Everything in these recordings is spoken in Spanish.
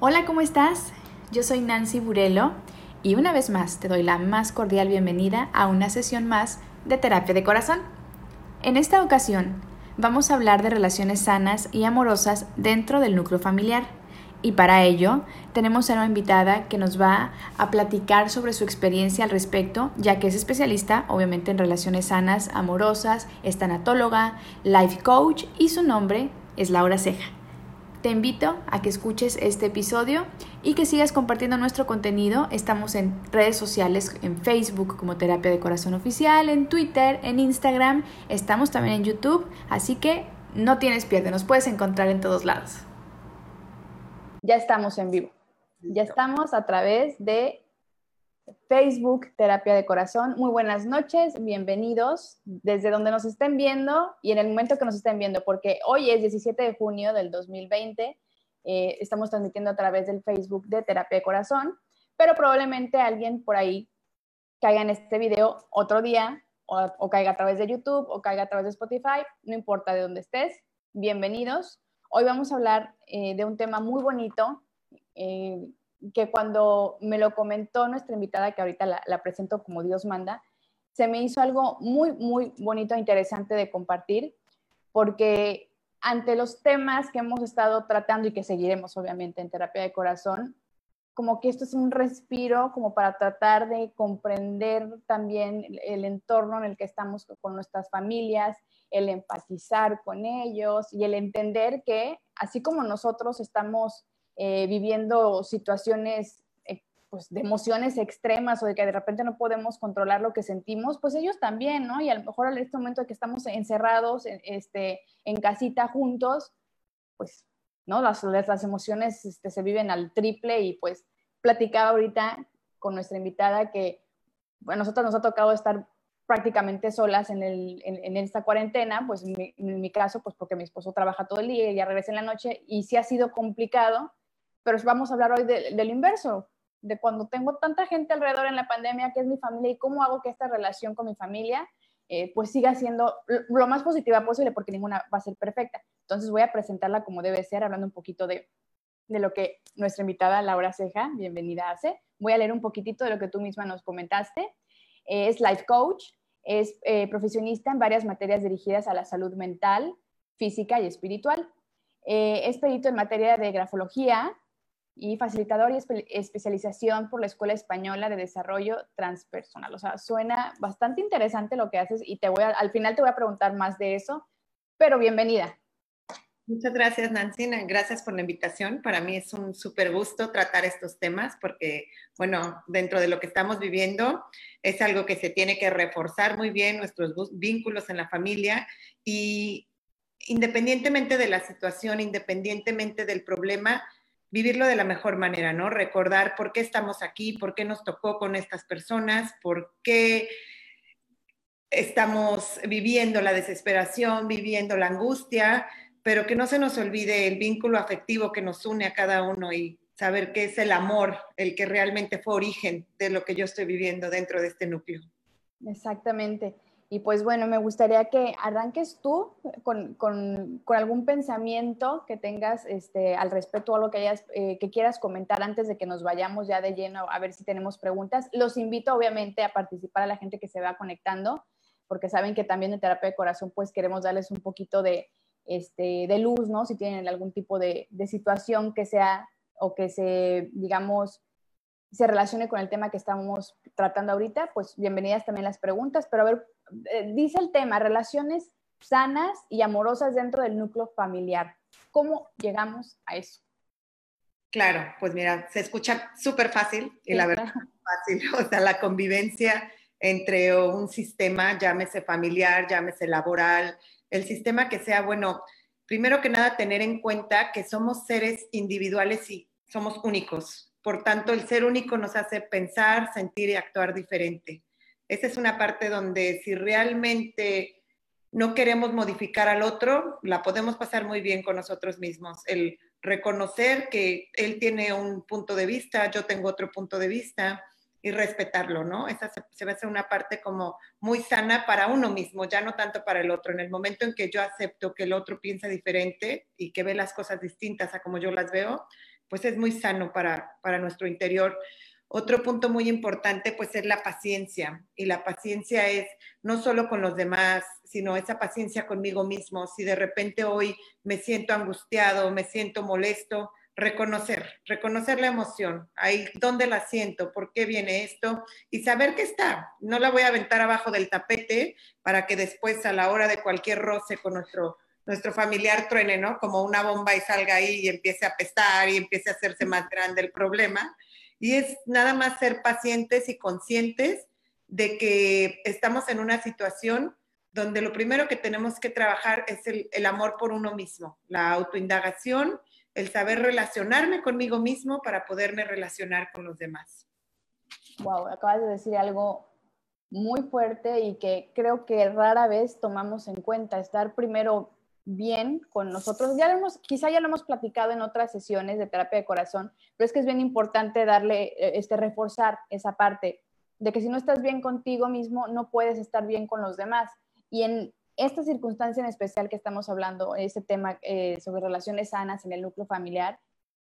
Hola, ¿cómo estás? Yo soy Nancy Burelo y una vez más te doy la más cordial bienvenida a una sesión más de terapia de corazón. En esta ocasión vamos a hablar de relaciones sanas y amorosas dentro del núcleo familiar. Y para ello tenemos a una invitada que nos va a platicar sobre su experiencia al respecto, ya que es especialista obviamente en relaciones sanas, amorosas, es tanatóloga, life coach y su nombre es Laura Ceja. Te invito a que escuches este episodio y que sigas compartiendo nuestro contenido. Estamos en redes sociales, en Facebook como Terapia de Corazón Oficial, en Twitter, en Instagram, estamos también en YouTube, así que no tienes pierde, nos puedes encontrar en todos lados. Ya estamos en vivo. Ya estamos a través de Facebook, Terapia de Corazón. Muy buenas noches, bienvenidos desde donde nos estén viendo y en el momento que nos estén viendo, porque hoy es 17 de junio del 2020, eh, estamos transmitiendo a través del Facebook de Terapia de Corazón, pero probablemente alguien por ahí caiga en este video otro día o, caiga a través de YouTube o caiga a través de Spotify, no importa de dónde estés, bienvenidos. Hoy vamos a hablar eh, de un tema muy bonito. Eh, que cuando me lo comentó nuestra invitada, que ahorita la, presento como Dios manda, se me hizo algo muy, muy bonito e interesante de compartir, porque ante los temas que hemos estado tratando y que seguiremos obviamente en terapia de corazón, como que esto es un respiro como para tratar de comprender también el entorno en el que estamos con nuestras familias, el empatizar con ellos y el entender que así como nosotros estamos eh, viviendo situaciones eh, pues, de emociones extremas o de que de repente no podemos controlar lo que sentimos, pues ellos también, ¿no? Y a lo mejor en este momento que estamos encerrados este, en casita juntos, pues, ¿no? Las, las emociones este, se viven al triple y pues platicaba ahorita con nuestra invitada que, bueno, a nosotros nos ha tocado estar prácticamente solas en, el, en, esta cuarentena, pues en mi, en mi, caso, pues porque mi esposo trabaja todo el día y ya regresa en la noche y sí ha sido complicado pero vamos a hablar hoy del inverso, de cuando tengo tanta gente alrededor en la pandemia, que es mi familia, y cómo hago que esta relación con mi familia eh, pues siga siendo lo más positiva posible, porque ninguna va a ser perfecta. Entonces voy a presentarla como debe ser, hablando un poquito de, de lo que nuestra invitada Laura Ceja, bienvenida, hace. Voy a leer un poquitito de lo que tú misma nos comentaste. es life coach, es eh, profesionista en varias materias dirigidas a la salud mental, física y espiritual. Eh, es perito en materia de grafología, y facilitador y especialización por la Escuela Española de Desarrollo Transpersonal. O sea, suena bastante interesante lo que haces y te voy al final te voy a preguntar más de eso, pero bienvenida. Muchas gracias, Nancy. Gracias por la invitación. Para mí es un súper gusto tratar estos temas porque, bueno, dentro de lo que estamos viviendo es algo que se tiene que reforzar muy bien nuestros vínculos en la familia y independientemente de la situación, independientemente del problema, vivirlo de la mejor manera, ¿no? Recordar por qué estamos aquí, por qué nos tocó con estas personas, por qué estamos viviendo la desesperación, viviendo la angustia, pero que no se nos olvide el vínculo afectivo que nos une a cada uno y saber que es el amor el que realmente fue origen de lo que yo estoy viviendo dentro de este núcleo. Exactamente. Y pues bueno, me gustaría que arranques tú con, con, con algún pensamiento que tengas este, al respecto o algo que, hayas, eh, que quieras comentar antes de que nos vayamos ya de lleno a ver si tenemos preguntas. Los invito obviamente a participar a la gente que se va conectando, porque saben que también en terapia de corazón pues queremos darles un poquito de, este, de luz, ¿no? Si tienen algún tipo de, de situación que sea o que se, digamos, se relacione con el tema que estamos tratando ahorita, pues bienvenidas también las preguntas, pero a ver, dice el tema, relaciones sanas y amorosas dentro del núcleo familiar. ¿Cómo llegamos a eso? Claro, pues mira, se escucha súper fácil y la verdad fácil, o sea, la convivencia entre un sistema, llámese familiar, llámese laboral, el sistema que sea, bueno, primero que nada tener en cuenta que somos seres individuales y somos únicos. Por tanto, el ser único nos hace pensar, sentir y actuar diferente. Esa es una parte donde si realmente no queremos modificar al otro, la podemos pasar muy bien con nosotros mismos. El reconocer que él tiene un punto de vista, yo tengo otro punto de vista y respetarlo, ¿no? Esa se, va a hacer una parte como muy sana para uno mismo, ya no tanto para el otro. En el momento en que yo acepto que el otro piensa diferente y que ve las cosas distintas a como yo las veo, pues es muy sano para, para nuestro interior. Otro punto muy importante pues es la paciencia y la paciencia es no solo con los demás, sino esa paciencia conmigo mismo. Si de repente hoy me siento angustiado, me siento molesto, reconocer, reconocer la emoción, ahí dónde la siento, por qué viene esto y saber que está. No la voy a aventar abajo del tapete para que después a la hora de cualquier roce con nuestro, nuestro familiar truene, ¿no? Como una bomba y salga ahí y empiece a pestar y empiece a hacerse más grande el problema. Y es nada más ser pacientes y conscientes de que estamos en una situación donde lo primero que tenemos que trabajar es el, amor por uno mismo, la autoindagación el saber relacionarme conmigo mismo para poderme relacionar con los demás. Wow, acabas de decir algo muy fuerte y que creo que rara vez tomamos en cuenta, estar primero bien con nosotros. Ya hemos, quizá ya lo hemos platicado en otras sesiones de terapia de corazón, pero es que es bien importante darle, eh, este, reforzar esa parte de que si no estás bien contigo mismo, no puedes estar bien con los demás. Y en esta circunstancia en especial que estamos hablando, este tema eh, sobre relaciones sanas en el núcleo familiar,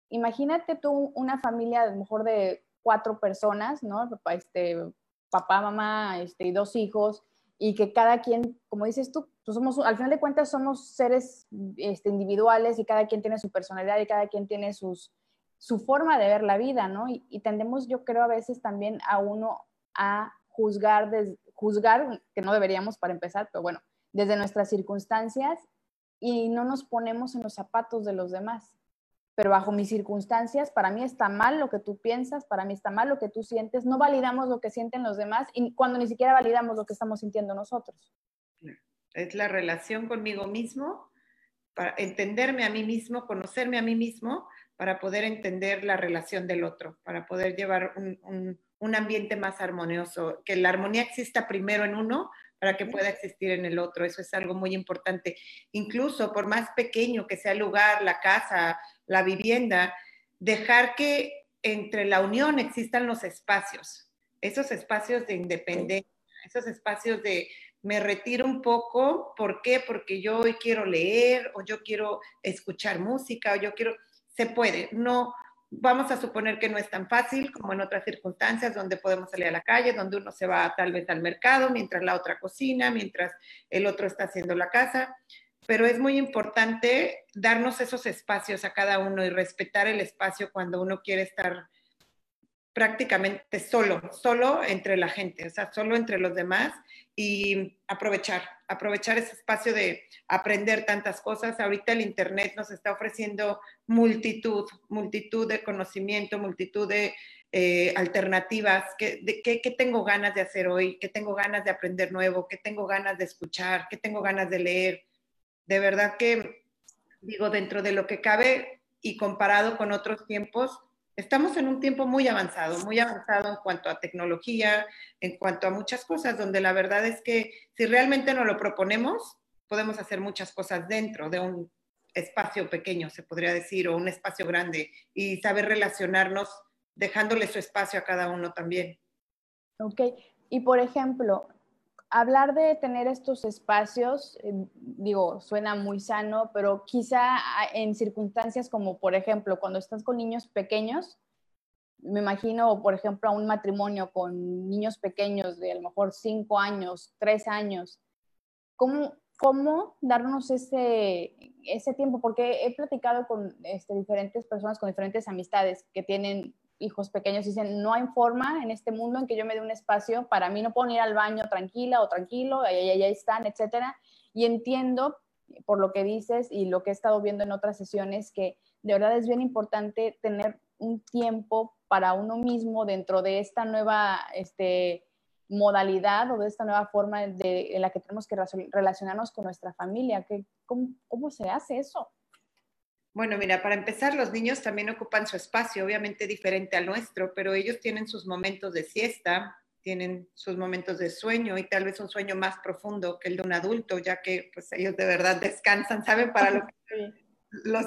imagínate tú una familia a lo mejor de cuatro personas, ¿no? Este, papá, mamá este, y dos hijos, y que cada quien, como dices tú, pues somos, al final de cuentas somos seres este, individuales y cada quien tiene su personalidad y cada quien tiene sus, su forma de ver la vida, ¿no? Y, tendemos, yo creo, a veces también a uno a juzgar, juzgar, que no deberíamos para empezar, pero bueno, desde nuestras circunstancias y no nos ponemos en los zapatos de los demás. Pero bajo mis circunstancias, para mí está mal lo que tú piensas, para mí está mal lo que tú sientes, no validamos lo que sienten los demás y cuando ni siquiera validamos lo que estamos sintiendo nosotros. Es la relación conmigo mismo, para entenderme a mí mismo, conocerme a mí mismo, para poder entender la relación del otro, para poder llevar un, un ambiente más armonioso, que la armonía exista primero en uno para que pueda existir en el otro. Eso es algo muy importante. Incluso por más pequeño que sea el lugar, la casa, la vivienda, dejar que entre la unión existan los espacios, esos espacios de independencia, esos espacios de me retiro un poco, ¿por qué? Porque yo hoy quiero leer o yo quiero escuchar música o yo quiero, se puede, no, vamos a suponer que no es tan fácil como en otras circunstancias donde podemos salir a la calle, donde uno se va tal vez al mercado, mientras la otra cocina, mientras el otro está haciendo la casa, pero es muy importante darnos esos espacios a cada uno y respetar el espacio cuando uno quiere estar prácticamente solo, solo entre la gente, o sea, solo entre los demás y aprovechar, aprovechar ese espacio de aprender tantas cosas. Ahorita el Internet nos está ofreciendo multitud, multitud de conocimiento, multitud de eh, alternativas, ¿Qué, de, qué, qué, tengo ganas de hacer hoy, qué tengo ganas de aprender nuevo, qué tengo ganas de escuchar, qué tengo ganas de leer. De verdad que, digo, dentro de lo que cabe y comparado con otros tiempos, Estamos en un tiempo muy avanzado, muy avanzado en cuanto a tecnología, en cuanto a muchas cosas, donde la verdad es que si realmente nos lo proponemos, podemos hacer muchas cosas dentro de un espacio pequeño, se podría decir, o un espacio grande, y saber relacionarnos dejándole su espacio a cada uno también. Ok, y por ejemplo, hablar de tener estos espacios, eh, digo, suena muy sano, pero quizá en circunstancias como, por ejemplo, cuando estás con niños pequeños, me imagino, por ejemplo, a un matrimonio con niños pequeños de a lo mejor cinco años, tres años, ¿cómo, cómo darnos ese, ese tiempo? Porque he platicado con este, diferentes personas, con diferentes amistades que tienen hijos pequeños dicen, no hay forma en este mundo en que yo me dé un espacio, para mí no puedo ir al baño tranquila o tranquilo, ahí, ahí, están, etcétera. Y entiendo por lo que dices y lo que he estado viendo en otras sesiones que de verdad es bien importante tener un tiempo para uno mismo dentro de esta nueva este, modalidad o de esta nueva forma de, en la que tenemos que relacionarnos con nuestra familia. ¿Cómo, ¿Cómo se hace eso? Bueno, mira, para empezar, los niños también ocupan su espacio, obviamente diferente al nuestro, pero ellos tienen sus momentos de siesta, tienen sus momentos de sueño y tal vez un sueño más profundo que el de un adulto, ya que pues ellos de verdad descansan, saben para lo que,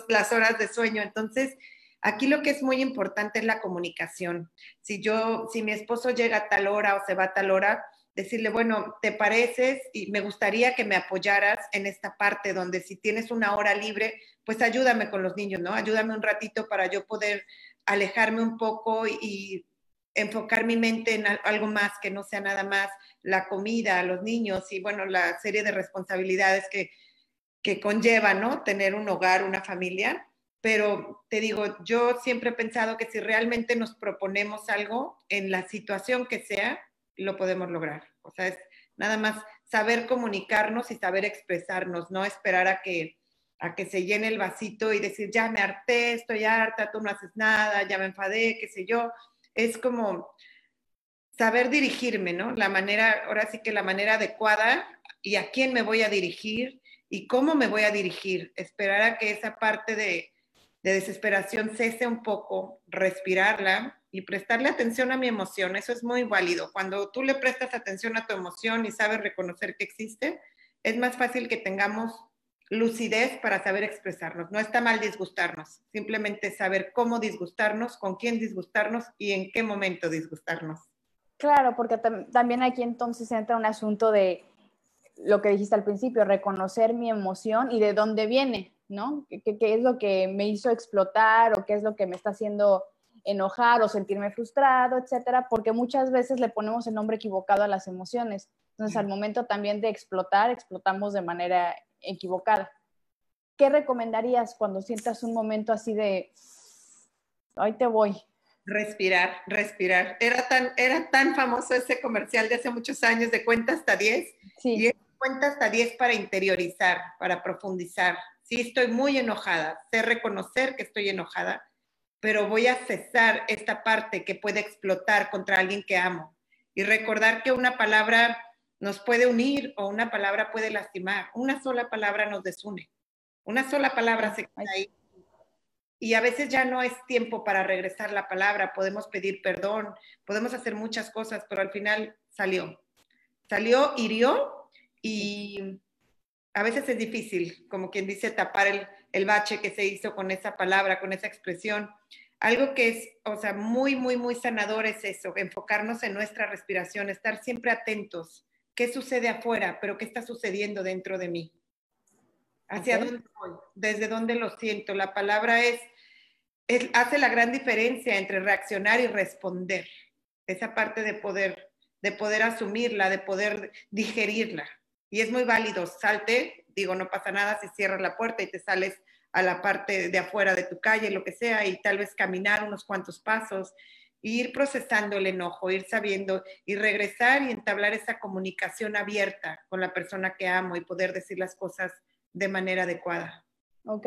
las horas de sueño. Entonces, aquí lo que es muy importante es la comunicación. Si yo, si mi esposo llega a tal hora o se va a tal hora, decirle, bueno, ¿te pareces? Y me gustaría que me apoyaras en esta parte donde si tienes una hora libre, pues ayúdame con los niños, ¿no? Ayúdame un ratito para yo poder alejarme un poco y enfocar mi mente en algo más que no sea nada más la comida, los niños y bueno, la serie de responsabilidades que, que conlleva, ¿no? Tener un hogar, una familia. Pero te digo, yo siempre he pensado que si realmente nos proponemos algo en la situación que sea, lo podemos lograr. O sea, es nada más saber comunicarnos y saber expresarnos, no esperar a que, a que se llene el vasito y decir, ya me harté, estoy harta, tú no haces nada, ya me enfadé, qué sé yo. Es como saber dirigirme, ¿no? La manera, ahora sí que la manera adecuada y a quién me voy a dirigir y cómo me voy a dirigir. Esperar a que esa parte de, de desesperación cese un poco, respirarla y prestarle atención a mi emoción. Eso es muy válido. Cuando tú le prestas atención a tu emoción y sabes reconocer que existe, es más fácil que tengamos lucidez para saber expresarnos. No está mal disgustarnos, simplemente saber cómo disgustarnos, con quién disgustarnos y en qué momento disgustarnos. Claro, porque también aquí entonces entra un asunto de lo que dijiste al principio, reconocer mi emoción y de dónde viene, ¿no? ¿Qué, qué es lo que me hizo explotar o qué es lo que me está haciendo enojar o sentirme frustrado, etcétera, porque muchas veces le ponemos el nombre equivocado a las emociones. Entonces, al momento también de explotar, explotamos de manera equivocada. ¿Qué recomendarías cuando sientas un momento así de, ahí te voy? Respirar, respirar. Era tan, era tan famoso ese comercial de hace muchos años de cuenta hasta 10. Sí. Y cuenta hasta 10 para interiorizar, para profundizar. Sí, estoy muy enojada. Sé reconocer que estoy enojada pero voy a cesar esta parte que puede explotar contra alguien que amo y recordar que una palabra nos puede unir o una palabra puede lastimar. Una sola palabra nos desune. Una sola palabra se queda ahí. Y a veces ya no es tiempo para regresar la palabra, podemos pedir perdón, podemos hacer muchas cosas, pero al final salió. Salió, hirió y a veces es difícil, como quien dice, tapar el, el bache que se hizo con esa palabra, con esa expresión. Algo que es, o sea, muy, muy, muy sanador es eso, enfocarnos en nuestra respiración, estar siempre atentos. ¿Qué sucede afuera, pero qué está sucediendo dentro de mí? ¿Hacia dónde voy? ¿Desde dónde lo siento? La palabra es, hace la gran diferencia entre reaccionar y responder. Esa parte de poder, de poder asumirla, de poder digerirla. Y es muy válido, salte, digo, no pasa nada si cierras la puerta y te sales a la parte de afuera de tu calle, lo que sea, y tal vez caminar unos cuantos pasos, ir procesando el enojo, ir sabiendo y regresar y entablar esa comunicación abierta con la persona que amo y poder decir las cosas de manera adecuada. Ok.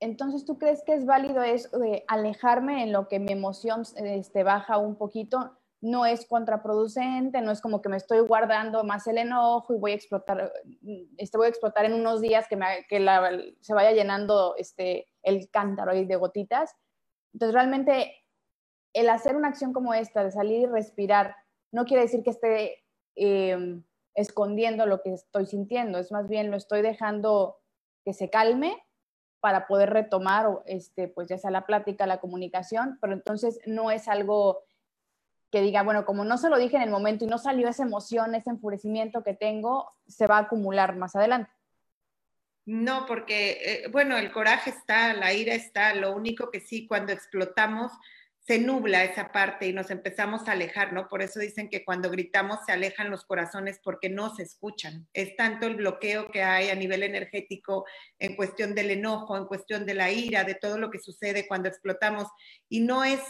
Entonces, ¿tú crees que es válido eso de alejarme en lo que mi emoción este, baja un poquito? No es contraproducente, no es como que me estoy guardando más el enojo y voy a explotar, este, voy a explotar en unos días que, se vaya llenando este, el cántaro de gotitas. Entonces, realmente, el hacer una acción como esta, de salir y respirar, no quiere decir que esté em, escondiendo lo que estoy sintiendo, es más bien lo estoy dejando que se calme para poder retomar, este, pues ya sea la plática, la comunicación, pero entonces no es algo que diga, bueno, como no se lo dije en el momento y no salió esa emoción, ese enfurecimiento que tengo, se va a acumular más adelante. No, porque, eh, bueno, el coraje está, la ira está, lo único que sí, cuando explotamos, se nubla esa parte y nos empezamos a alejar, ¿no? Por eso dicen que cuando gritamos se alejan los corazones porque no se escuchan. Es tanto el bloqueo que hay a nivel energético en cuestión del enojo, en cuestión de la ira, de todo lo que sucede cuando explotamos. Y no es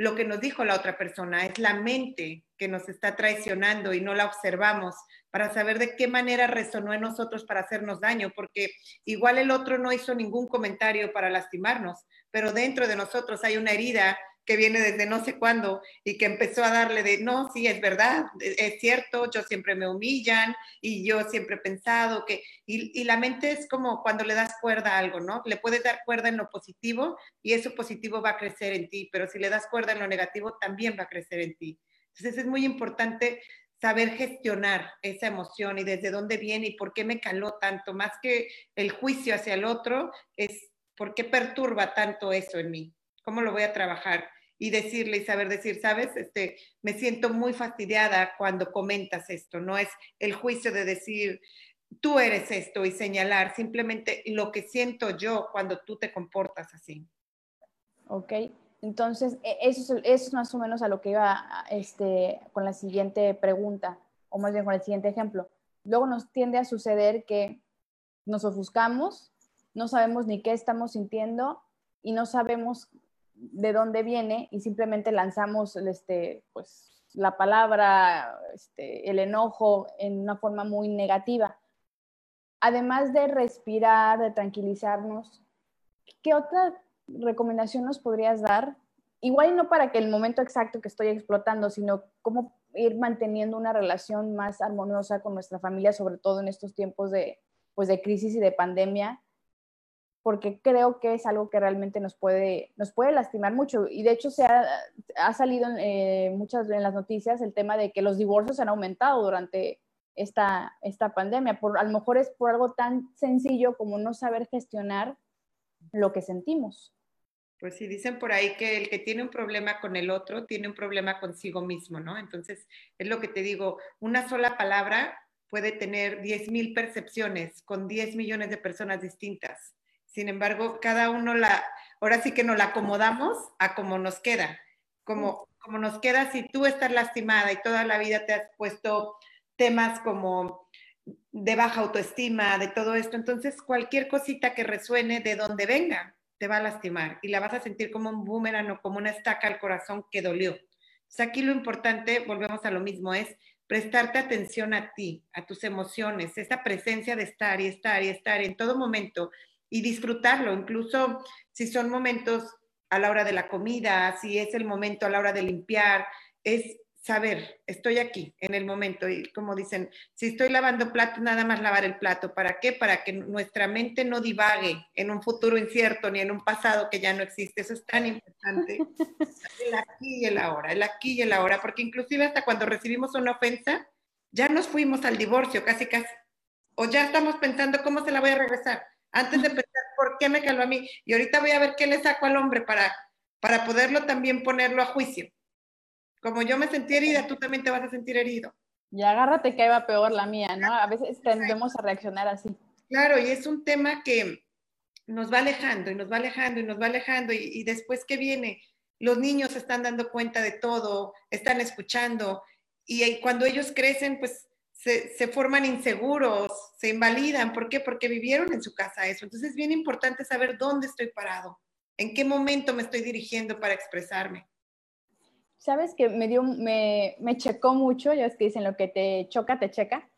lo que nos dijo la otra persona, es la mente que nos está traicionando y no la observamos para saber de qué manera resonó en nosotros para hacernos daño, porque igual el otro no hizo ningún comentario para lastimarnos, pero dentro de nosotros hay una herida que viene desde no sé cuándo y que empezó a darle de, no, sí, es verdad, es cierto, yo siempre me humillan y yo siempre he pensado que, y, la mente es como cuando le das cuerda a algo, ¿no? Le puedes dar cuerda en lo positivo y eso positivo va a crecer en ti, pero si le das cuerda en lo negativo, también va a crecer en ti. Entonces es muy importante saber gestionar esa emoción y desde dónde viene y por qué me caló tanto, más que el juicio hacia el otro, es por qué perturba tanto eso en mí, cómo lo voy a trabajar y decirle y saber decir, sabes, este, me siento muy fastidiada cuando comentas esto, no es el juicio de decir, tú eres esto y señalar simplemente lo que siento yo cuando tú te comportas así. Ok, entonces e, eso es, eso es más o menos a lo que iba este, con la siguiente pregunta, o más bien con el siguiente ejemplo. Luego nos tiende a suceder que nos ofuscamos, no sabemos ni qué estamos sintiendo y no sabemos de dónde viene y simplemente lanzamos este, pues, la palabra, este, el enojo en una forma muy negativa. Además de respirar, de tranquilizarnos, ¿qué otra recomendación nos podrías dar? Igual no para que el momento exacto que estoy explotando, sino cómo ir manteniendo una relación más armoniosa con nuestra familia, sobre todo en estos tiempos de, pues, de crisis y de pandemia, porque creo que es algo que realmente nos puede, nos puede lastimar mucho. Y de hecho se ha, ha salido eh, muchas en las noticias el tema de que los divorcios han aumentado durante esta, esta pandemia. Por, a lo mejor es por algo tan sencillo como no saber gestionar lo que sentimos. Pues sí, dicen por ahí que el que tiene un problema con el otro tiene un problema consigo mismo, ¿no? Entonces, es lo que te digo, una sola palabra puede tener 10.000 percepciones con 10 millones de personas distintas. Sin embargo, cada uno la, ahora sí que nos la acomodamos a como nos queda. Como, como nos queda si tú estás lastimada y toda la vida te has puesto temas como de baja autoestima, de todo esto, entonces cualquier cosita que resuene de donde venga te va a lastimar y la vas a sentir como un boomerang o como una estaca al corazón que dolió. O aquí lo importante, volvemos a lo mismo, es prestarte atención a ti, a tus emociones, esa presencia de estar y estar y estar en todo momento y disfrutarlo, incluso si son momentos a la hora de la comida, si es el momento a la hora de limpiar, es saber, estoy aquí en el momento y como dicen, si estoy lavando platos, nada más lavar el plato. ¿Para qué? Para que nuestra mente no divague en un futuro incierto ni en un pasado que ya no existe. Eso es tan importante. El aquí y el ahora, el aquí y el ahora, porque inclusive hasta cuando recibimos una ofensa, ya nos fuimos al divorcio, casi casi. O ya estamos pensando cómo se la voy a regresar. Antes de pensar por qué me caló a mí. Y ahorita voy a ver qué le saco al hombre para, para poderlo también ponerlo a juicio. Como yo me sentí herida, tú también te vas a sentir herido. Y agárrate que va peor la mía, ¿no? A veces tendemos a reaccionar así. Claro, y es un tema que nos va alejando y nos va alejando y nos va alejando y, y después que viene, los niños se están dando cuenta de todo, están escuchando y cuando ellos crecen, pues se, forman inseguros, se invalidan. ¿Por qué? Porque vivieron en su casa eso. Entonces es bien importante saber dónde estoy parado, en qué momento me estoy dirigiendo para expresarme. Sabes que me dio, me, me checó mucho, ya es que dicen lo que te choca, te checa.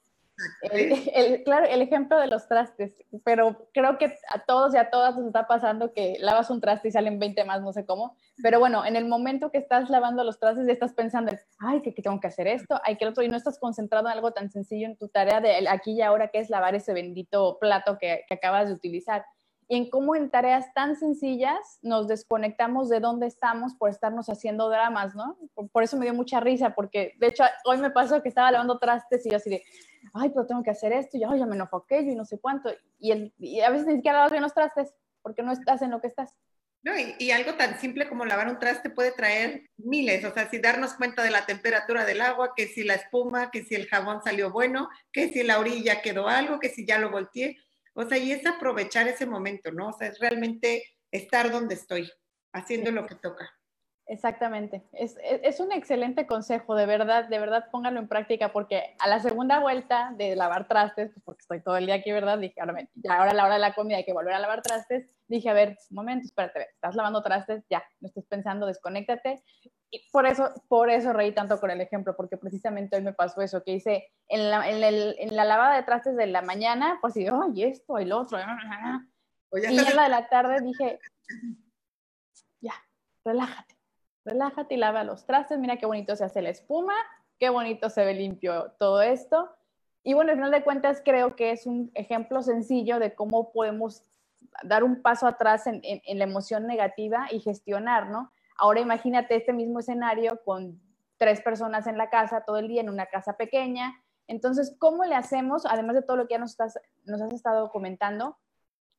El, claro, el ejemplo de los trastes, pero creo que a todos y a todas nos está pasando que lavas un traste y salen 20 más, no sé cómo, pero bueno, en el momento que estás lavando los trastes estás pensando, ay, que, tengo que hacer esto, hay que otro, y no estás concentrado en algo tan sencillo en tu tarea de aquí y ahora, que es lavar ese bendito plato que, que acabas de utilizar y en cómo en tareas tan sencillas nos desconectamos de dónde estamos por estarnos haciendo dramas, ¿no? Por, eso me dio mucha risa, porque de hecho hoy me pasó que estaba lavando trastes y yo así de, ay, pero tengo que hacer esto, y ya, ya me enojó aquello y no sé cuánto, y, el, y a veces ni siquiera lavas bien los trastes, porque no estás en lo que estás. No, y, y, algo tan simple como lavar un traste puede traer miles, o sea, si darnos cuenta de la temperatura del agua, que si la espuma, que si el jabón salió bueno, que si la orilla quedó algo, que si ya lo volteé, o sea, y es aprovechar ese momento, ¿no? O sea, es realmente estar donde estoy, haciendo lo que toca. Exactamente. Es, es, un excelente consejo, de verdad, de verdad pónganlo en práctica, porque a la segunda vuelta de lavar trastes, pues porque estoy todo el día aquí, ¿verdad? Dije, ahora, ya ahora la hora de la comida hay que volver a lavar trastes. Dije, a ver, un momento, espérate, estás lavando trastes, ya, no estés pensando, desconéctate y por eso, por eso reí tanto con el ejemplo, porque precisamente hoy me pasó eso, que hice en la, en, el, en la lavada de trastes de la mañana, pues sí, ay, esto, el otro, y en la de la tarde dije, ya, relájate, relájate y lava los trastes, mira qué bonito se hace la espuma, qué bonito se ve limpio todo esto. Y bueno, al final de cuentas creo que es un ejemplo sencillo de cómo podemos dar un paso atrás en, en la emoción negativa y gestionar, ¿no? Ahora imagínate este mismo escenario con tres personas en la casa todo el día, en una casa pequeña. Entonces, ¿cómo le hacemos, además de todo lo que ya nos, nos has estado comentando,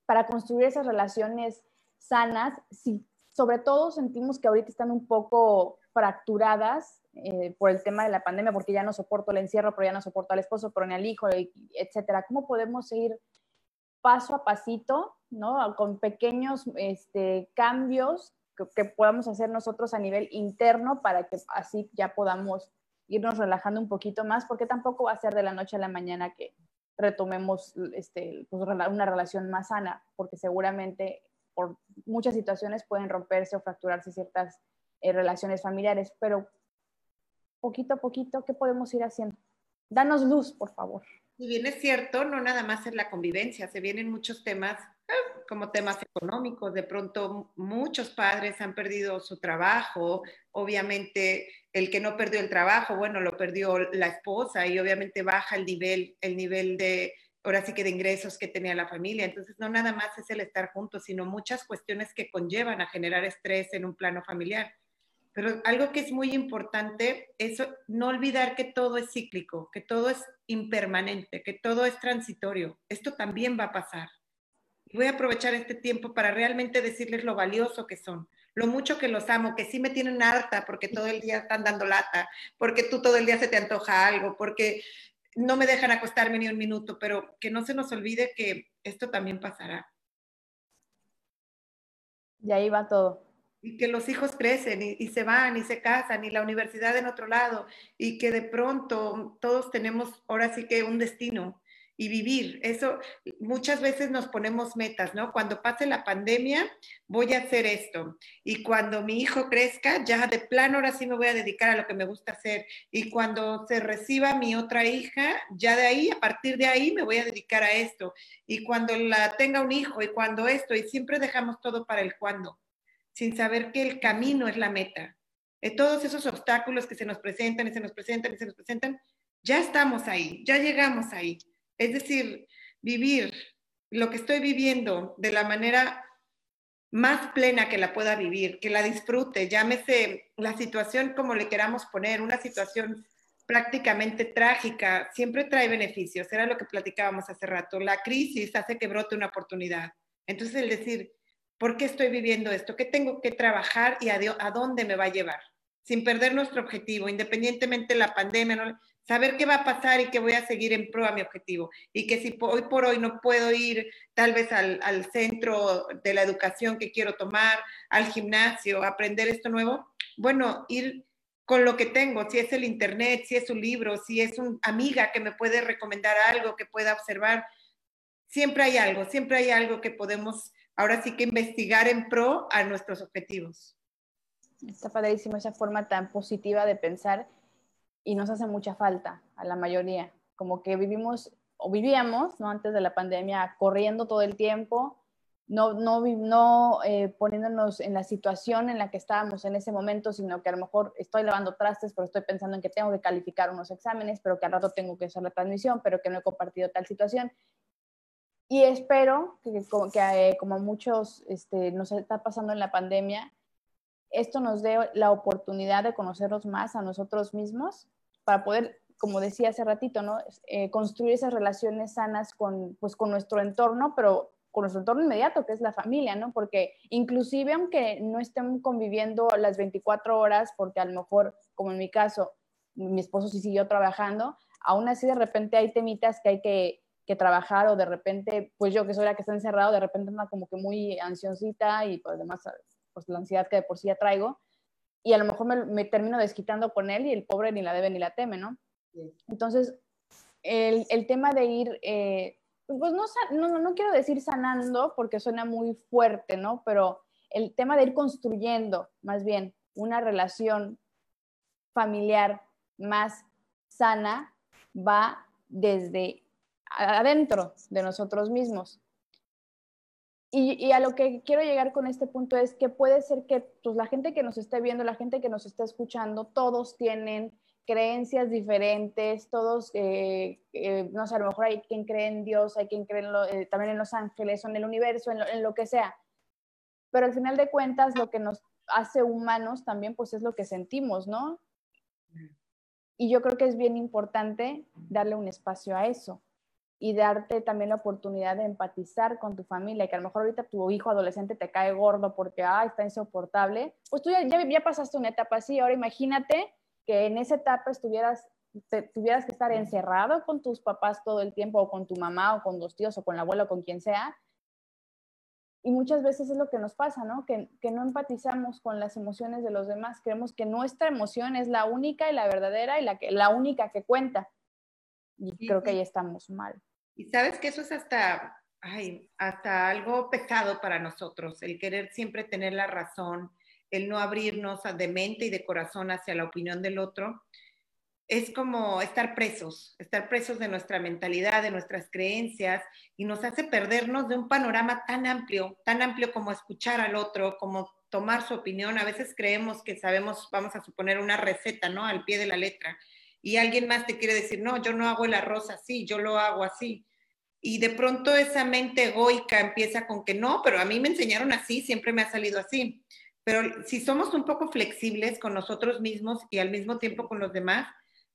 para construir esas relaciones sanas si, sobre todo sentimos que ahorita están un poco fracturadas eh, por el tema de la pandemia, porque ya no soporto el encierro, pero ya no soporto al esposo, pero ni al hijo, etcétera. ¿Cómo podemos ir paso a pasito, ¿no? Con pequeños este, cambios que, podamos hacer nosotros a nivel interno para que así ya podamos irnos relajando un poquito más, porque tampoco va a ser de la noche a la mañana que retomemos este, pues, una relación más sana, porque seguramente por muchas situaciones pueden romperse o fracturarse ciertas eh, relaciones familiares, pero poquito a poquito, ¿qué podemos ir haciendo? Danos luz, por favor. Y bien es cierto, no nada más es la convivencia, se vienen muchos temas como temas económicos. De pronto muchos padres han perdido su trabajo. Obviamente el que no perdió el trabajo, bueno, lo perdió la esposa y obviamente baja el nivel, el nivel de, ahora sí que de ingresos que tenía la familia. Entonces no nada más es el estar juntos, sino muchas cuestiones que conllevan a generar estrés en un plano familiar. Pero algo que es muy importante es no olvidar que todo es cíclico, que todo es impermanente, que todo es transitorio. Esto también va a pasar voy a aprovechar este tiempo para realmente decirles lo valioso que son, lo mucho que los amo, que sí me tienen harta porque todo el día están dando lata, porque tú todo el día se te antoja algo, porque no me dejan acostarme ni un minuto, pero que no se nos olvide que esto también pasará. Y ahí va todo. Y que los hijos crecen y, y, se van y se casan y la universidad en otro lado y que de pronto todos tenemos ahora sí que un destino y vivir. Eso muchas veces nos ponemos metas, ¿no? Cuando pase la pandemia, voy a hacer esto. Y cuando mi hijo crezca, ya de plano ahora sí me voy a dedicar a lo que me gusta hacer. Y cuando se reciba mi otra hija, ya de ahí, a partir de ahí, me voy a dedicar a esto. Y cuando la tenga un hijo y cuando esto, y siempre dejamos todo para el cuando, sin saber que el camino es la meta. De todos esos obstáculos que se nos presentan y se nos presentan y se nos presentan, ya estamos ahí, ya llegamos ahí es decir, vivir lo que estoy viviendo de la manera más plena que la pueda vivir, que la disfrute, llámese la situación como le queramos poner, una situación prácticamente trágica, siempre trae beneficios, era lo que platicábamos hace rato, la crisis hace que brote una oportunidad. Entonces el decir, ¿por qué estoy viviendo esto? ¿Qué tengo que trabajar y a, dónde me va a llevar? Sin perder nuestro objetivo, independientemente de la pandemia, ¿no? Saber qué va a pasar y que voy a seguir en pro a mi objetivo. Y que si hoy por hoy no puedo ir tal vez al, al centro de la educación que quiero tomar, al gimnasio, aprender esto nuevo, bueno, ir con lo que tengo, si es el internet, si es un libro, si es una amiga que me puede recomendar algo, que pueda observar, siempre hay algo, siempre hay algo que podemos ahora sí que investigar en pro a nuestros objetivos. Está padrísimo esa forma tan positiva de pensar y nos hace mucha falta a la mayoría. Como que vivimos o vivíamos ¿no? antes de la pandemia corriendo todo el tiempo, no, no, no eh, poniéndonos en la situación en la que estábamos en ese momento, sino que a lo mejor estoy lavando trastes, pero estoy pensando en que tengo que calificar unos exámenes, pero que al rato tengo que hacer la transmisión, pero que no he compartido tal situación. Y espero que, que, eh, como muchos este, nos está pasando en la pandemia, esto nos dé la oportunidad de conocernos más a nosotros mismos para poder, como decía hace ratito, ¿no? Eh, construir esas relaciones sanas con, pues, con nuestro entorno, pero con nuestro entorno inmediato, que es la familia, ¿no? Porque inclusive aunque no estén conviviendo las 24 horas, porque a lo mejor, como en mi caso, mi esposo sí siguió trabajando, aún así de repente hay temitas que hay que, que trabajar o de repente, pues yo que soy la que está encerrado, de repente anda como que muy ansiosita y pues además pues la ansiedad que de por sí ya traigo, y a lo mejor me, termino desquitando con él y el pobre ni la debe ni la teme, ¿no? Entonces, el, el, tema de ir, eh, pues no, no, no quiero decir sanando porque suena muy fuerte, ¿no? Pero el tema de ir construyendo más bien una relación familiar más sana va desde adentro de nosotros mismos. Y, a lo que quiero llegar con este punto es que puede ser que pues, la gente que nos esté viendo, la gente que nos está escuchando, todos tienen creencias diferentes, todos, eh, eh, no sé, a lo mejor hay quien cree en Dios, hay quien cree eh, también en los ángeles o en el universo, en lo, en lo, que sea. Pero al final de cuentas, lo que nos hace humanos también, pues es lo que sentimos, ¿no? Y yo creo que es bien importante darle un espacio a eso y darte también la oportunidad de empatizar con tu familia, que a lo mejor ahorita tu hijo adolescente te cae gordo porque, ay, está insoportable, pues tú ya, ya, pasaste una etapa así, ahora imagínate que en esa etapa estuvieras, tuvieras que estar encerrado con tus papás todo el tiempo, o con tu mamá, o con los tíos, o con la abuela, o con quien sea, y muchas veces es lo que nos pasa, ¿no? Que, que, no empatizamos con las emociones de los demás, creemos que nuestra emoción es la única y la verdadera y la, que, la única que cuenta. Y creo que ahí estamos mal. Y sabes que eso es hasta, ay, hasta algo pesado para nosotros, el querer siempre tener la razón, el no abrirnos de mente y de corazón hacia la opinión del otro. Es como estar presos, estar presos de nuestra mentalidad, de nuestras creencias, y nos hace perdernos de un panorama tan amplio, tan amplio como escuchar al otro, como tomar su opinión. A veces creemos que sabemos, vamos a suponer, una receta, ¿no? Al pie de la letra y alguien más te quiere decir, no, yo no hago el arroz así, yo lo hago así. Y de pronto esa mente egoica empieza con que no, pero a mí me enseñaron así, siempre me ha salido así. Pero si somos un poco flexibles con nosotros mismos y al mismo tiempo con los demás,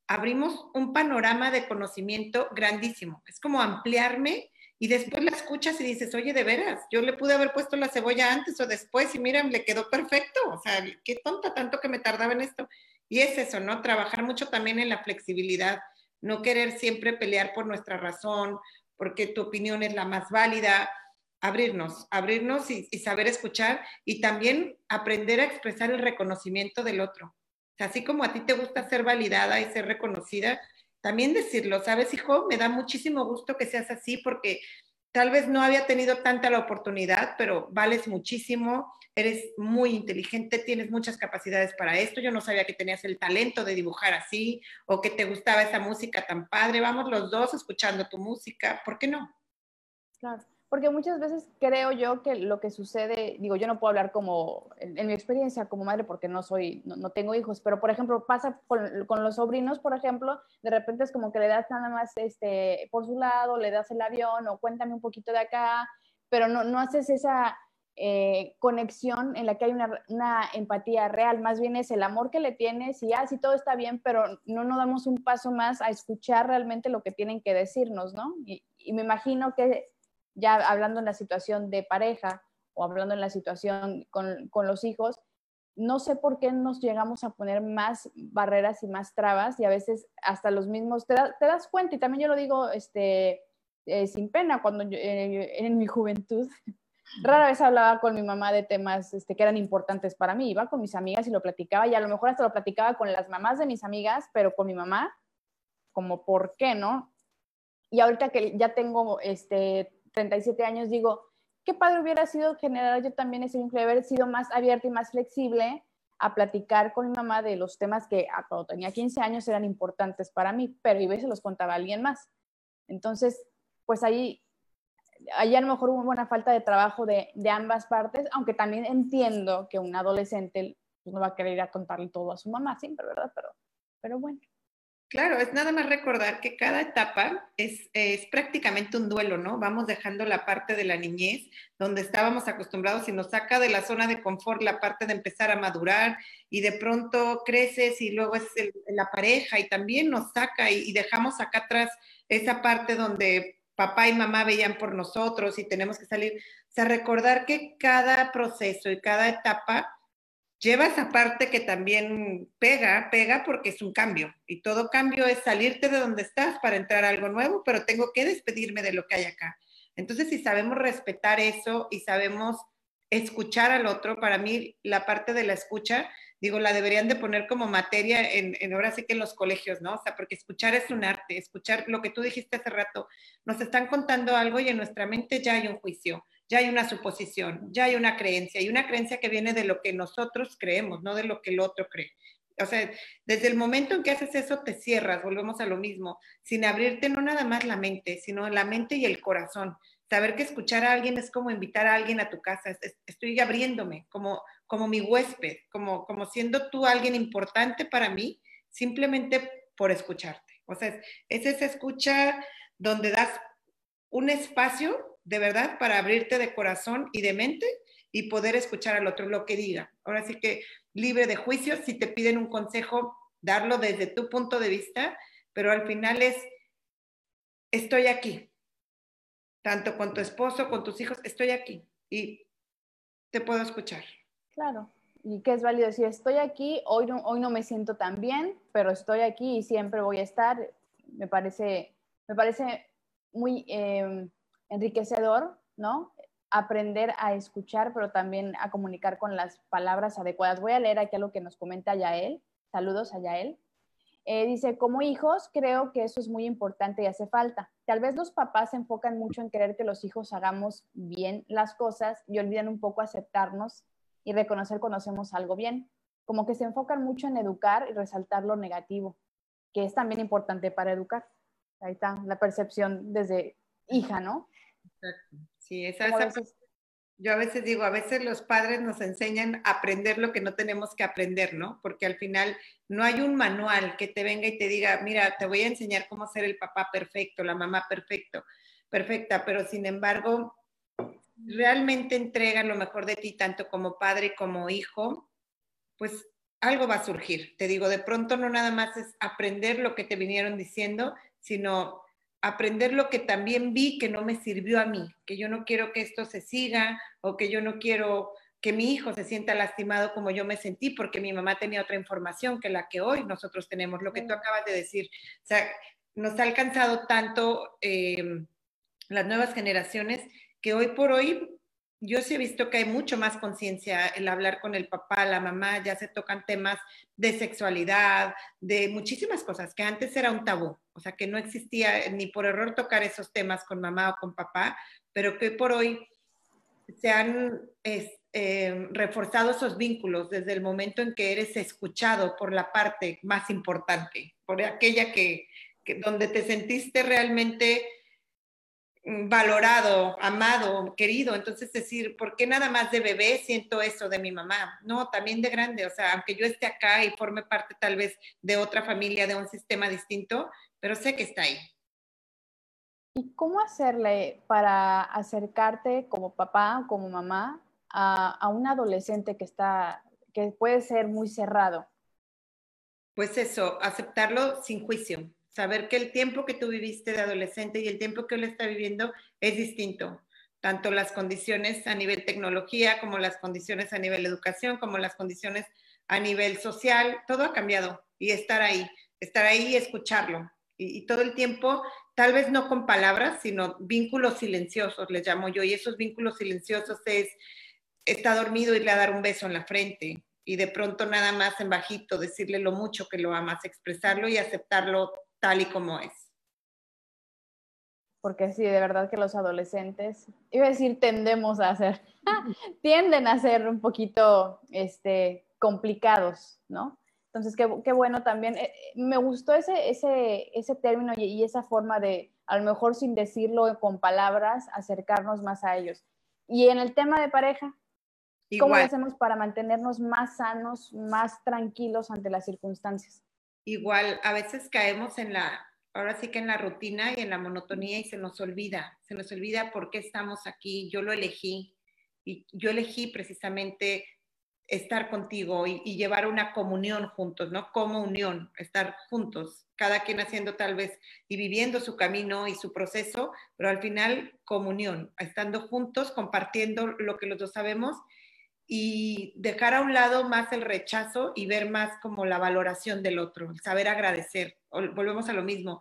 abrimos un panorama de conocimiento grandísimo. Es como ampliarme y después la escuchas y dices, oye, de veras, yo le pude haber puesto la cebolla antes o después y mira, le quedó perfecto. O sea, qué tonta tanto que me tardaba en esto. Y es eso, ¿no? Trabajar mucho también en la flexibilidad, no querer siempre pelear por nuestra razón, porque tu opinión es la más válida, abrirnos, abrirnos y, saber escuchar y también aprender a expresar el reconocimiento del otro. así como a ti te gusta ser validada y ser reconocida, también decirlo, ¿sabes, hijo? Me da muchísimo gusto que seas así porque tal vez no había tenido tanta la oportunidad, pero vales muchísimo, eres muy inteligente, tienes muchas capacidades para esto, yo no sabía que tenías el talento de dibujar así o que te gustaba esa música tan padre, vamos los dos escuchando tu música, ¿por qué no? Claro, porque muchas veces creo yo que lo que sucede, digo, yo no puedo hablar como, en, mi experiencia como madre, porque no soy, no, tengo hijos, pero por ejemplo, pasa con, con, los sobrinos, por ejemplo, de repente es como que le das nada más este, por su lado, le das el avión o cuéntame un poquito de acá, pero no, no haces esa eh, conexión en la que hay una, empatía real, más bien es el amor que le tienes y así ah, todo está bien, pero no nos damos un paso más a escuchar realmente lo que tienen que decirnos, ¿no? Y, me imagino que ya hablando en la situación de pareja o hablando en la situación con, los hijos, no sé por qué nos llegamos a poner más barreras y más trabas y a veces hasta los mismos, te, das cuenta y también yo lo digo este, eh, sin pena, cuando eh, en mi juventud Rara vez hablaba con mi mamá de temas este, que eran importantes para mí. Iba con mis amigas y lo platicaba y a lo mejor hasta lo platicaba con las mamás de mis amigas, pero con mi mamá, como por qué, ¿no? Y ahorita que ya tengo este, 37 años, digo, qué padre hubiera sido generar yo también ese vínculo, haber sido más abierta y más flexible a platicar con mi mamá de los temas que a cuando tenía 15 años eran importantes para mí, pero iba y se los contaba a alguien más. Entonces, pues ahí ahí a lo mejor una falta de trabajo de, de ambas partes, aunque también entiendo que un adolescente pues, no va a querer ir a contarle todo a su mamá siempre, ¿verdad? Pero, pero bueno. Claro, es nada más recordar que cada etapa es, es, prácticamente un duelo, ¿no? Vamos dejando la parte de la niñez, donde estábamos acostumbrados y nos saca de la zona de confort la parte de empezar a madurar y de pronto creces y luego es la pareja y también nos saca y, y dejamos acá atrás esa parte donde papá y mamá veían por nosotros y tenemos que salir. O sea, recordar que cada proceso y cada etapa lleva esa parte que también pega, pega porque es un cambio. Y todo cambio es salirte de donde estás para entrar a algo nuevo, pero tengo que despedirme de lo que hay acá. Entonces, si sabemos respetar eso y sabemos escuchar al otro, para mí la parte de la escucha digo, la deberían de poner como materia en, ahora sí que en los colegios, ¿no? O sea, porque escuchar es un arte, escuchar lo que tú dijiste hace rato, nos están contando algo y en nuestra mente ya hay un juicio, ya hay una suposición, ya hay una creencia, y una creencia que viene de lo que nosotros creemos, no de lo que el otro cree. O sea, desde el momento en que haces eso te cierras, volvemos a lo mismo, sin abrirte no nada más la mente, sino la mente y el corazón. Saber que escuchar a alguien es como invitar a alguien a tu casa, estoy abriéndome, como como mi huésped, como, como siendo tú alguien importante para mí, simplemente por escucharte. O sea, es esa escucha donde das un espacio de verdad para abrirte de corazón y de mente y poder escuchar al otro lo que diga. Ahora sí que libre de juicios, si te piden un consejo, darlo desde tu punto de vista, pero al final es, estoy aquí, tanto con tu esposo, con tus hijos, estoy aquí y te puedo escuchar. Claro, y que es válido decir, estoy aquí, hoy no, hoy no me siento tan bien, pero estoy aquí y siempre voy a estar. Me parece, me parece muy em, enriquecedor, ¿no? Aprender a escuchar, pero también a comunicar con las palabras adecuadas. Voy a leer aquí lo que nos comenta Yael. Saludos a Yael. Eh, dice, como hijos, creo que eso es muy importante y hace falta. Tal vez los papás se enfocan mucho en querer que los hijos hagamos bien las cosas y olvidan un poco aceptarnos y reconocer cuando hacemos algo bien. Como que se enfocan mucho en educar y resaltar lo negativo, que es también importante para educar. Ahí está la percepción desde hija, ¿no? Exacto. Sí, esa, es yo a veces digo, a veces los padres nos enseñan a aprender lo que no tenemos que aprender, ¿no? Porque al final no hay un manual que te venga y te diga, mira, te voy a enseñar cómo ser el papá perfecto, la mamá perfecto, perfecta, pero sin embargo, realmente entrega lo mejor de ti, tanto como padre como hijo, pues algo va a surgir. Te digo, de pronto no nada más es aprender lo que te vinieron diciendo, sino aprender lo que también vi que no me sirvió a mí, que yo no quiero que esto se siga o que yo no quiero que mi hijo se sienta lastimado como yo me sentí porque mi mamá tenía otra información que la que hoy nosotros tenemos, lo que tú acabas de decir. O sea, nos ha alcanzado tanto eh, las nuevas generaciones que hoy por hoy yo sí he visto que hay mucho más conciencia el hablar con el papá, la mamá, ya se tocan temas de sexualidad, de muchísimas cosas, que antes era un tabú, o sea, que no existía ni por error tocar esos temas con mamá o con papá, pero que por hoy se han eh, reforzado esos vínculos desde el momento en que eres escuchado por la parte más importante, por aquella que, donde te sentiste realmente valorado, amado, querido. Entonces, decir, ¿por qué nada más de bebé siento eso de mi mamá? No, también de grande. O sea, aunque yo esté acá y forme parte tal vez de otra familia, de un sistema distinto, pero sé que está ahí. ¿Y cómo hacerle para acercarte como papá, como mamá, a, a un adolescente que está, que puede ser muy cerrado? Pues eso, aceptarlo sin juicio, saber que el tiempo que tú viviste de adolescente y el tiempo que él está viviendo es distinto, tanto las condiciones a nivel tecnología como las condiciones a nivel educación, como las condiciones a nivel social, todo ha cambiado y estar ahí, estar ahí y escucharlo. Y, todo el tiempo, tal vez no con palabras, sino vínculos silenciosos, les llamo yo, y esos vínculos silenciosos es, está dormido y le dar un beso en la frente, y de pronto nada más en bajito decirle lo mucho que lo amas, expresarlo y aceptarlo tal y como es. Porque sí, de verdad que los adolescentes, iba a decir tendemos a ser, tienden a ser un poquito este, complicados, ¿no? Entonces, qué, bueno también. Eh, me gustó ese, ese, ese término y, esa forma de, a lo mejor sin decirlo con palabras, acercarnos más a ellos. Y en el tema de pareja, ¿cómo hacemos para mantenernos más sanos, más tranquilos ante las circunstancias? Igual a veces caemos en la, ahora sí que en la rutina y en la monotonía y se nos olvida, se nos olvida por qué estamos aquí, yo lo elegí y yo elegí precisamente estar contigo y, llevar una comunión juntos, ¿no? Como unión, estar juntos, cada quien haciendo tal vez y viviendo su camino y su proceso, pero al final comunión, estando juntos, compartiendo lo que los dos sabemos y dejar a un lado más el rechazo y ver más como la valoración del otro, saber agradecer. Volvemos a lo mismo.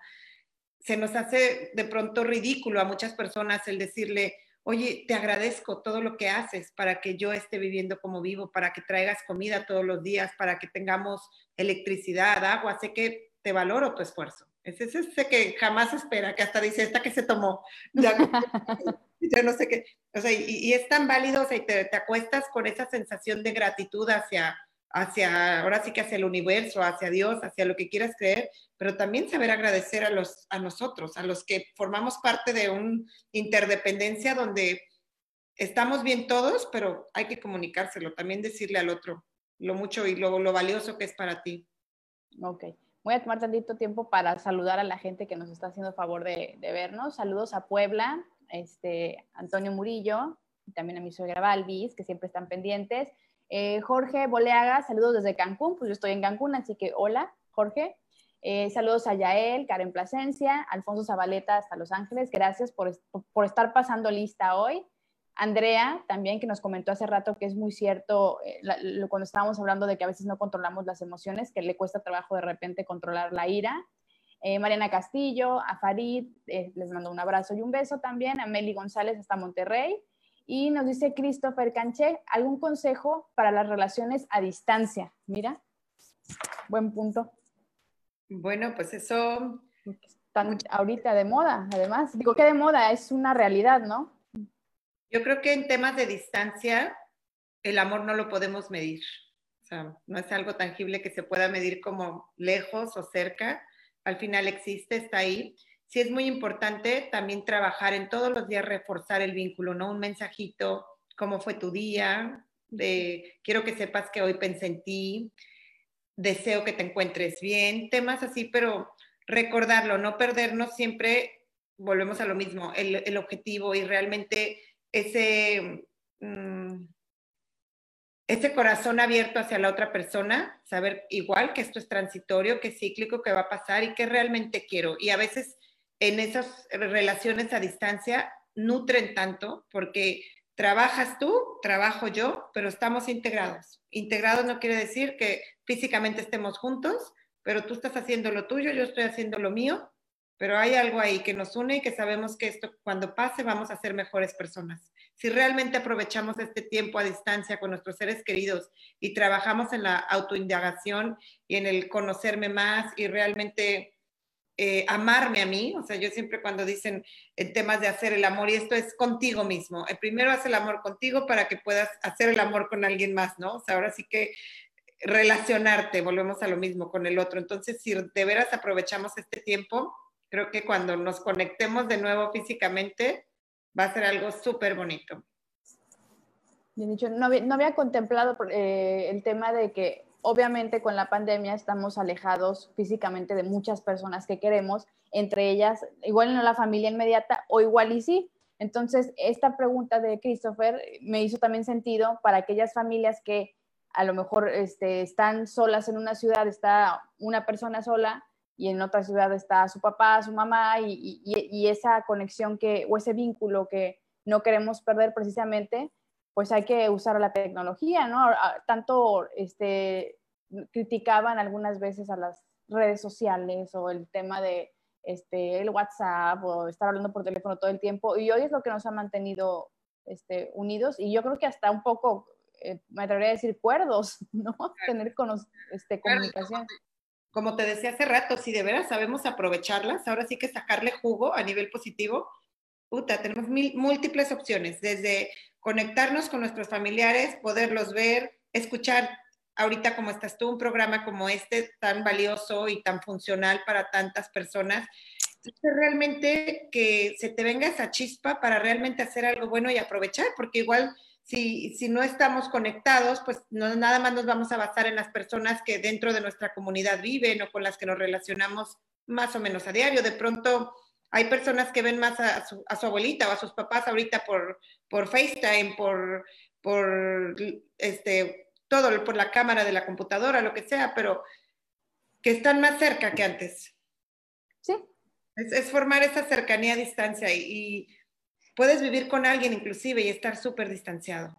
Se nos hace de pronto ridículo a muchas personas el decirle, oye, te agradezco todo lo que haces para que yo esté viviendo como vivo, para que traigas comida todos los días, para que tengamos electricidad, agua, sé que te valoro tu esfuerzo. Es ese que jamás espera, que hasta dice, esta que se tomó. yo no sé qué, o sea, y, es tan válido, o sea, y te, acuestas con esa sensación de gratitud hacia, hacia, ahora sí que hacia el universo, hacia Dios, hacia lo que quieras creer, pero también saber agradecer a, los, a nosotros, a los que formamos parte de una interdependencia donde estamos bien todos, pero hay que comunicárselo, también decirle al otro lo mucho y lo, lo valioso que es para ti. Ok. Voy a tomar tantito tiempo para saludar a la gente que nos está haciendo favor de, de vernos. Saludos a Puebla, este, Antonio Murillo, también a mi suegra Balvis, que siempre están pendientes. Eh, Jorge Boleaga, saludos desde Cancún, pues yo estoy en Cancún, así que hola, Jorge. Eh, saludos a Yael, Karen Plasencia, Alfonso Zabaleta hasta Los Ángeles. Gracias por, por estar pasando lista hoy. Andrea también, que nos comentó hace rato que es muy cierto eh, cuando estábamos hablando de que a veces no controlamos las emociones, que le cuesta trabajo de repente controlar la ira. Eh, Mariana Castillo, a Farid, eh, les mando un abrazo y un beso también, a Meli González hasta Monterrey. Y nos dice Christopher Canché, ¿algún consejo para las relaciones a distancia? Mira, buen punto. Bueno, pues eso... Están ahorita de moda, además. Digo que de moda, es una realidad, ¿no? Yo creo que en temas de distancia, el amor no lo podemos medir. O sea, no es algo tangible que se pueda medir como lejos o cerca. Al final existe, está ahí. Sí es muy importante también trabajar en todos los días, reforzar el vínculo, ¿no? Un mensajito, cómo fue tu día, de quiero que sepas que hoy pensé en ti, deseo que te encuentres bien, temas así, pero recordarlo, no perdernos siempre, volvemos a lo mismo, el, objetivo y realmente ese, mm, ese corazón abierto hacia la otra persona, saber igual que esto es transitorio, que es cíclico, que va a pasar y que realmente quiero. Y a veces en esas relaciones a distancia nutren tanto porque trabajas tú, trabajo yo, pero estamos integrados. Integrados no quiere decir que físicamente estemos juntos, pero tú estás haciendo lo tuyo, yo estoy haciendo lo mío pero hay algo ahí que nos une y que sabemos que esto cuando pase vamos a ser mejores personas. Si realmente aprovechamos este tiempo a distancia con nuestros seres queridos y trabajamos en la autoindagación y en el conocerme más y realmente eh, amarme a mí, o sea, yo siempre cuando dicen en temas de hacer el amor, y esto es contigo mismo, el primero haz el amor contigo para que puedas hacer el amor con alguien más, ¿no? O sea, ahora sí que relacionarte, volvemos a lo mismo con el otro. Entonces, si de veras aprovechamos este tiempo, creo que cuando nos conectemos de nuevo físicamente va a ser algo súper bonito. Bien dicho, no había, contemplado eh, el tema de que obviamente con la pandemia estamos alejados físicamente de muchas personas que queremos, entre ellas igual no la familia inmediata o igual y sí. Entonces, esta pregunta de Christopher me hizo también sentido para aquellas familias que a lo mejor este, están solas en una ciudad, está una persona sola y en otra ciudad está su papá, su mamá y, y, esa conexión que, o ese vínculo que no queremos perder precisamente, pues hay que usar la tecnología, ¿no? Tanto este, criticaban algunas veces a las redes sociales o el tema de este, el WhatsApp o estar hablando por teléfono todo el tiempo y hoy es lo que nos ha mantenido este, unidos y yo creo que hasta un poco, eh, me atrevería a decir, cuerdos, ¿no? Tener con, este, comunicación como te decía hace rato, si de veras sabemos aprovecharlas, ahora sí que sacarle jugo a nivel positivo, puta, tenemos múltiples opciones, desde conectarnos con nuestros familiares, poderlos ver, escuchar ahorita como estás tú, un programa como este tan valioso y tan funcional para tantas personas. realmente que se te venga esa chispa para realmente hacer algo bueno y aprovechar, porque igual si, no estamos conectados, pues no, nada más nos vamos a basar en las personas que dentro de nuestra comunidad viven o con las que nos relacionamos más o menos a diario. De pronto hay personas que ven más a su, abuelita o a sus papás ahorita por, por FaceTime, por, por este, todo, por la cámara de la computadora, lo que sea, pero que están más cerca que antes. Sí. Es, formar esa cercanía a distancia y puedes vivir con alguien inclusive y estar súper distanciado.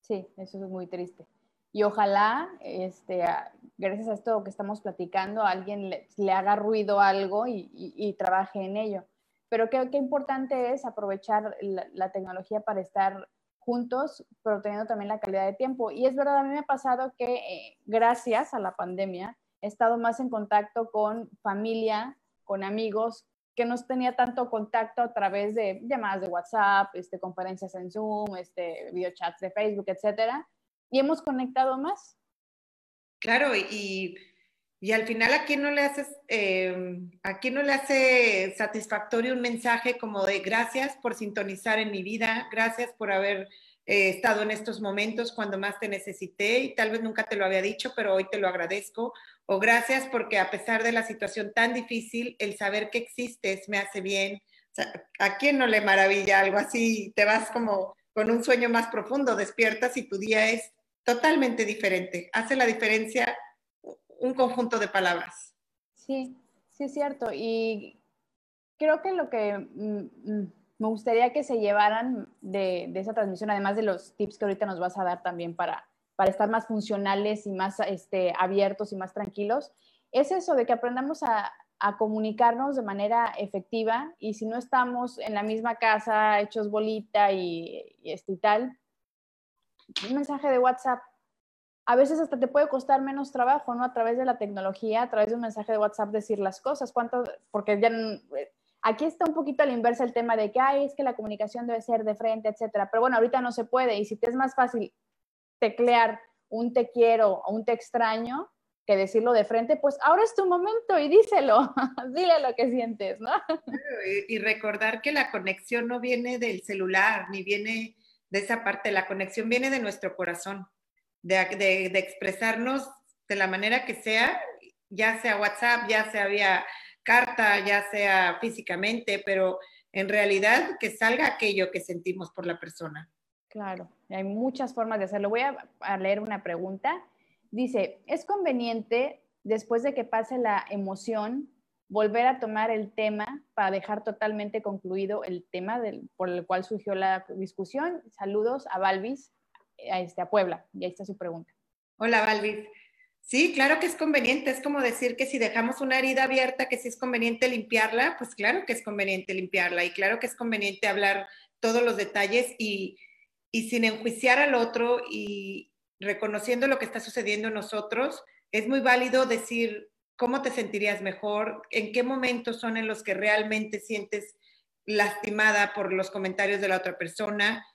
Sí, eso es muy triste. Y ojalá, este, gracias a esto que estamos platicando, alguien le, haga ruido algo y, trabaje en ello. Pero qué, qué importante es aprovechar la, tecnología para estar juntos, pero teniendo también la calidad de tiempo. Y es verdad, a mí me ha pasado que eh, gracias a la pandemia he estado más en contacto con familia, con amigos, que no tenía tanto contacto a través de llamadas de WhatsApp, este, conferencias en Zoom, este, videochats de Facebook, etcétera, y hemos conectado más. Claro, y, y al final a quién no le haces, eh, a quién no le hace satisfactorio un mensaje como de gracias por sintonizar en mi vida, gracias por haber eh, estado en estos momentos cuando más te necesité y tal vez nunca te lo había dicho, pero hoy te lo agradezco o gracias porque a pesar de la situación tan difícil, el saber que existes me hace bien. ¿A quién no le maravilla algo así? Te vas como con un sueño más profundo, despiertas y tu día es totalmente diferente. Hace la diferencia un conjunto de palabras. Sí, sí es cierto. Y creo que lo que mm, mm, me gustaría que se llevaran de, esa transmisión, además de los tips que ahorita nos vas a dar también para, para estar más funcionales y más este, abiertos y más tranquilos, es eso de que aprendamos a, comunicarnos de manera efectiva y si no estamos en la misma casa hechos bolita y, este, y tal, un mensaje de WhatsApp. A veces hasta te puede costar menos trabajo, ¿no? A través de la tecnología, a través de un mensaje de WhatsApp decir las cosas. ¿Cuánto? Porque ya aquí está un poquito a la inversa el tema de que, ay, es que la comunicación debe ser de frente, etcétera. Pero bueno, ahorita no se puede. Y si te es más fácil teclear un te quiero o un te extraño que decirlo de frente, pues ahora es tu momento y díselo, dile lo que sientes, ¿no? Y, recordar que la conexión no viene del celular, ni viene de esa parte, la conexión viene de nuestro corazón, de, de, expresarnos de la manera que sea, ya sea WhatsApp, ya sea vía carta, ya sea físicamente, pero en realidad que salga aquello que sentimos por la persona. Claro, hay muchas formas de hacerlo. Voy a, leer una pregunta. Dice, ¿es conveniente después de que pase la emoción volver a tomar el tema para dejar totalmente concluido el tema por el cual surgió la discusión? Saludos a Balvis, a, este, a Puebla. Y ahí está su pregunta. Hola, Balvis. Sí, claro que es conveniente. Es como decir que si dejamos una herida abierta, que si es conveniente limpiarla, pues claro que es conveniente limpiarla y claro que es conveniente hablar todos los detalles y, y sin enjuiciar al otro y reconociendo lo que está sucediendo en nosotros, es muy válido decir cómo te sentirías mejor, en qué momentos son en los que realmente sientes lastimada por los comentarios de la otra persona,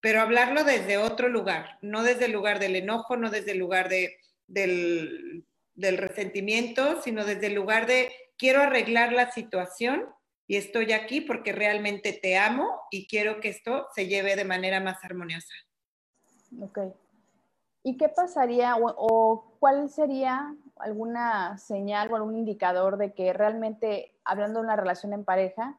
pero hablarlo desde otro lugar, no desde el lugar del enojo, no desde el lugar de del, resentimiento, sino desde el lugar de quiero arreglar la situación y estoy aquí porque realmente te amo y quiero que esto se lleve de manera más armoniosa. Ok. ¿Y qué pasaría o, cuál sería alguna señal o algún indicador de que realmente, hablando de una relación en pareja,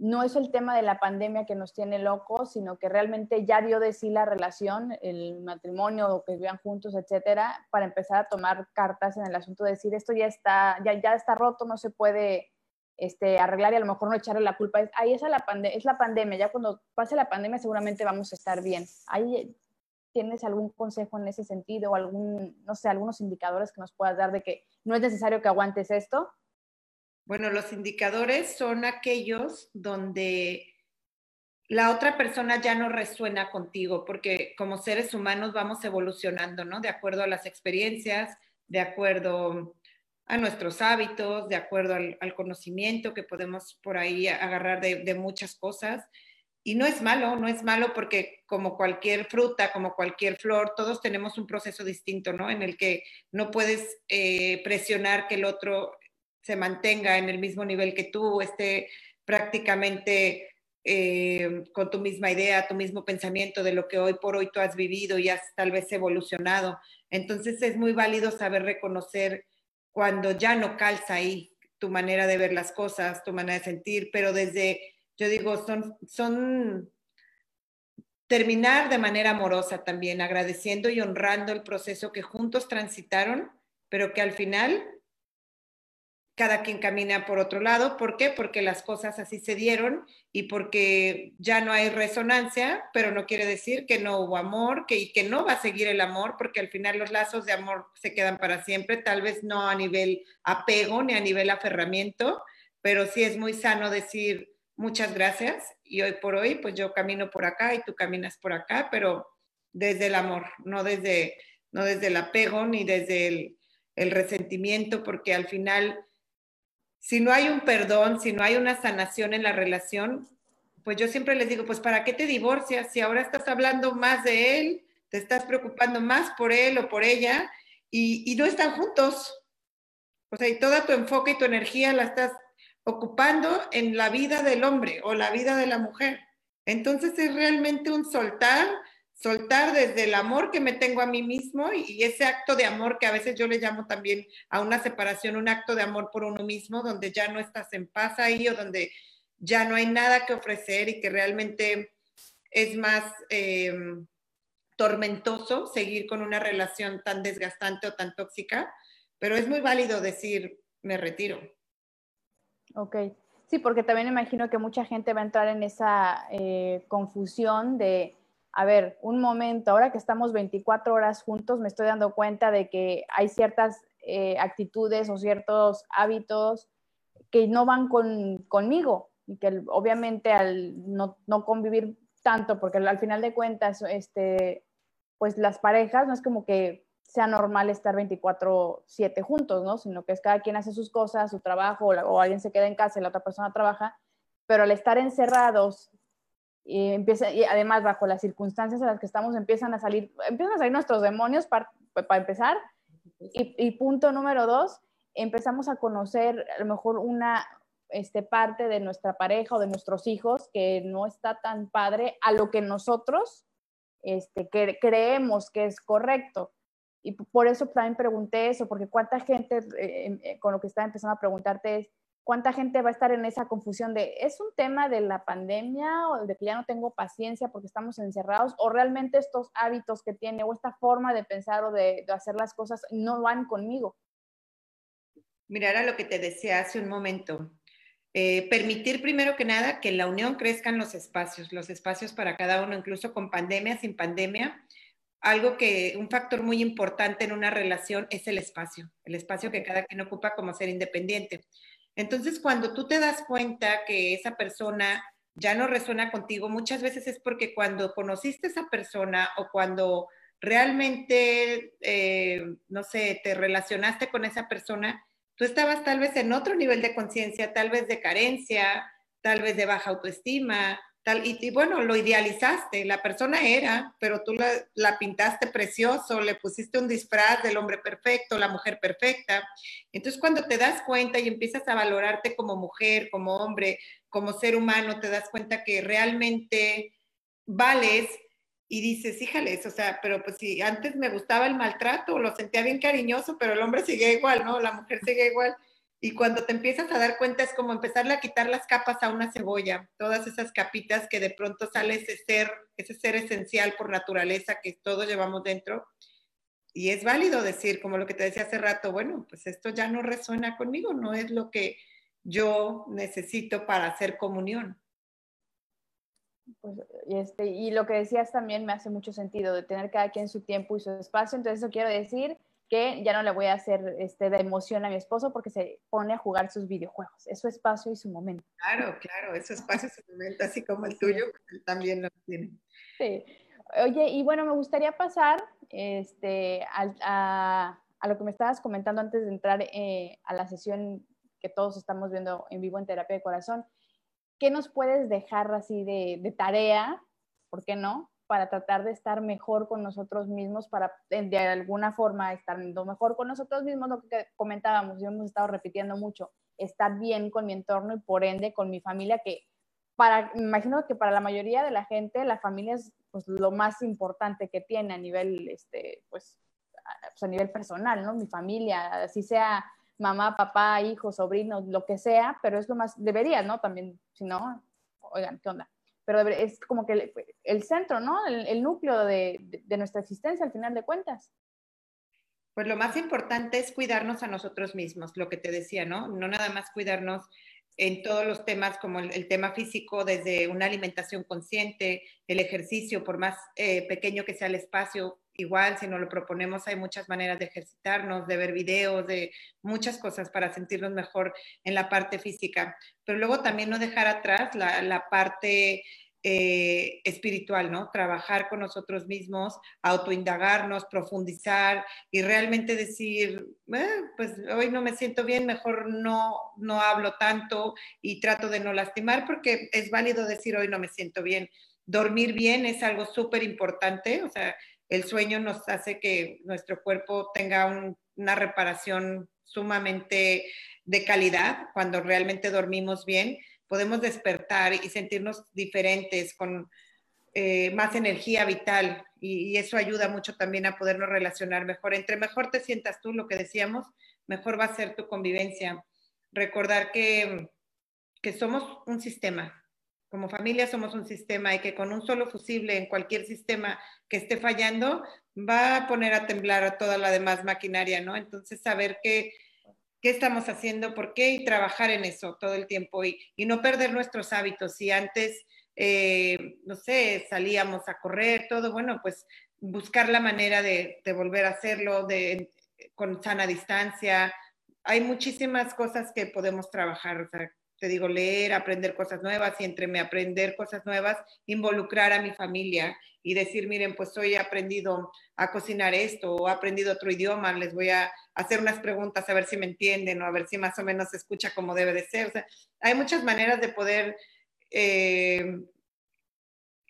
no es el tema de la pandemia que nos tiene locos, sino que realmente ya dio de sí la relación, el matrimonio, o que vivan juntos, etcétera, para empezar a tomar cartas en el asunto de decir esto ya está, ya, ya está roto, no se puede este, arreglar y a lo mejor no echarle la culpa. Ahí es la, es la pandemia, ya cuando pase la pandemia seguramente vamos a estar bien. Tienes algún consejo en ese sentido algún, no sé, algunos indicadores que nos puedas dar de que no es necesario que aguantes esto bueno, los indicadores son aquellos donde la otra persona ya no resuena contigo, porque como seres humanos vamos evolucionando, ¿no? De acuerdo a las experiencias, de acuerdo a nuestros hábitos, de acuerdo al, conocimiento que podemos por ahí agarrar de, muchas cosas. Y no es malo, no es malo porque como cualquier fruta, como cualquier flor, todos tenemos un proceso distinto, ¿no? En el que no puedes eh, presionar que el otro se mantenga en el mismo nivel que tú, esté prácticamente eh, con tu misma idea, tu mismo pensamiento de lo que hoy por hoy tú has vivido y has tal vez evolucionado. Entonces es muy válido saber reconocer cuando ya no calza ahí tu manera de ver las cosas, tu manera de sentir, pero desde, yo digo, son, son terminar de manera amorosa también, agradeciendo y honrando el proceso que juntos transitaron, pero que al final cada quien camina por otro lado. ¿Por qué? Porque las cosas así se dieron y porque ya no hay resonancia, pero no quiere decir que no hubo amor, que, y que no va a seguir el amor, porque al final los lazos de amor se quedan para siempre, tal vez no a nivel apego ni a nivel aferramiento, pero sí es muy sano decir muchas gracias y hoy por hoy, pues yo camino por acá y tú caminas por acá, pero desde el amor, no desde, no desde el apego ni desde el, el resentimiento, porque al final si no hay un perdón, si no hay una sanación en la relación, pues yo siempre les digo, pues ¿para qué te divorcias? Si ahora estás hablando más de él, te estás preocupando más por él o por ella y, no están juntos. O sea, y toda tu enfoque y tu energía la estás ocupando en la vida del hombre o la vida de la mujer. Entonces es realmente un soltar soltar desde el amor que me tengo a mí mismo y, ese acto de amor que a veces yo le llamo también a una separación, un acto de amor por uno mismo, donde ya no estás en paz ahí o donde ya no hay nada que ofrecer y que realmente es más eh, tormentoso seguir con una relación tan desgastante o tan tóxica, pero es muy válido decir, me retiro. Ok. Sí, porque también imagino que mucha gente va a entrar en esa eh, confusión de, a ver, un momento, ahora que estamos 24 horas juntos, me estoy dando cuenta de que hay ciertas eh, actitudes o ciertos hábitos que no van conmigo y que obviamente al no, no, convivir tanto, porque al final de cuentas, este, pues las parejas no es como que sea normal estar 24/7 juntos, ¿no? Sino que es cada quien hace sus cosas, su trabajo, o, alguien se queda en casa y la otra persona trabaja, pero al estar encerrados y empieza, y además bajo las circunstancias en las que estamos empiezan a salir, empiezan a salir nuestros demonios para, empezar, y, y, punto número dos, empezamos a conocer a lo mejor una este, parte de nuestra pareja o de nuestros hijos que no está tan padre a lo que nosotros este, que creemos que es correcto. Y por eso también pregunté eso, porque cuánta gente, eh, eh, con lo que estaba empezando a preguntarte es, cuánta gente va a estar en esa confusión de, ¿es un tema de la pandemia o de que ya no tengo paciencia porque estamos encerrados? ¿O realmente estos hábitos que tiene o esta forma de pensar o de, hacer las cosas no van conmigo? Mira, era lo que te decía hace un momento. Eh, permitir primero que nada que en la unión crezcan los espacios, los espacios para cada uno, incluso con pandemia, sin pandemia, algo que, un factor muy importante en una relación es el espacio, el espacio que cada quien ocupa como ser independiente. Entonces, cuando tú te das cuenta que esa persona ya no resuena contigo, muchas veces es porque cuando conociste a esa persona o cuando realmente, eh, no sé, te relacionaste con esa persona, tú estabas tal vez en otro nivel de conciencia, tal vez de carencia, tal vez de baja autoestima, y, bueno, lo idealizaste, la persona era, pero tú la, pintaste precioso, le pusiste un disfraz del hombre perfecto, la mujer perfecta. Entonces cuando te das cuenta y empiezas a valorarte como mujer, como hombre, como ser humano, te das cuenta que realmente vales y dices, híjales, o sea, pero pues si antes me gustaba el maltrato, lo sentía bien cariñoso, pero el hombre sigue igual, ¿no? La mujer sigue igual y cuando te empiezas a dar cuenta es como empezarle a quitar las capas a una cebolla, todas esas capitas que de pronto sale ese ser, ese ser esencial por naturaleza que todos llevamos dentro. Y es válido decir, como lo que te decía hace rato, bueno, pues esto ya no resuena conmigo, no es lo que yo necesito para hacer comunión. Pues, y, este, y lo que decías también me hace mucho sentido, de tener cada quien su tiempo y su espacio. Entonces, eso quiero decir que ya no le voy a hacer este, de emoción a mi esposo porque se pone a jugar sus videojuegos. Es su espacio y su momento. Claro, claro, es su espacio y su momento, así como el tuyo, también lo tiene. Sí. Oye, y bueno, me gustaría pasar este, a, a, lo que me estabas comentando antes de entrar eh, a la sesión que todos estamos viendo en vivo en Terapia de Corazón. ¿Qué nos puedes dejar así de, de tarea? ¿Por qué no? Para tratar de estar mejor con nosotros mismos, para de alguna forma estar mejor con nosotros mismos, lo que comentábamos, y hemos estado repitiendo mucho, estar bien con mi entorno y por ende con mi familia, que para, imagino que para la mayoría de la gente la familia es pues, lo más importante que tiene a nivel, este, pues, pues, a nivel personal, ¿no? Mi familia, así sea mamá, papá, hijos, sobrinos, lo que sea, pero es lo más, debería, ¿no? También, si no, oigan, ¿qué onda? Pero es como que el, centro, ¿no? El, núcleo de, nuestra existencia al final de cuentas. Pues lo más importante es cuidarnos a nosotros mismos, lo que te decía, ¿no? No nada más cuidarnos en todos los temas como el, tema físico, desde una alimentación consciente, el ejercicio, por más eh, pequeño que sea el espacio, igual si nos lo proponemos hay muchas maneras de ejercitarnos, de ver videos, de muchas cosas para sentirnos mejor en la parte física, pero luego también no dejar atrás la, la parte eh, espiritual, ¿no? Trabajar con nosotros mismos, autoindagarnos, profundizar y realmente decir, eh, pues hoy no me siento bien, mejor no, no hablo tanto y trato de no lastimar porque es válido decir hoy no me siento bien. Dormir bien es algo súper importante, o sea, el sueño nos hace que nuestro cuerpo tenga una reparación sumamente de calidad cuando realmente dormimos bien podemos despertar y sentirnos diferentes, con eh, más energía vital y, eso ayuda mucho también a podernos relacionar mejor. Entre mejor te sientas tú, lo que decíamos, mejor va a ser tu convivencia. Recordar que, que somos un sistema, como familia somos un sistema y que con un solo fusible en cualquier sistema que esté fallando va a poner a temblar a toda la demás maquinaria, ¿no? Entonces saber que qué estamos haciendo, por qué y trabajar en eso todo el tiempo y, no perder nuestros hábitos. Si antes, eh, no sé, salíamos a correr, todo, bueno, pues buscar la manera de, de volver a hacerlo de, con sana distancia. Hay muchísimas cosas que podemos trabajar, o sea, te digo, leer, aprender cosas nuevas y entre me aprender cosas nuevas, involucrar a mi familia y decir, miren, pues hoy he aprendido a cocinar esto o he aprendido otro idioma, les voy a hacer unas preguntas a ver si me entienden o a ver si más o menos se escucha como debe de ser. O sea, hay muchas maneras de poder eh,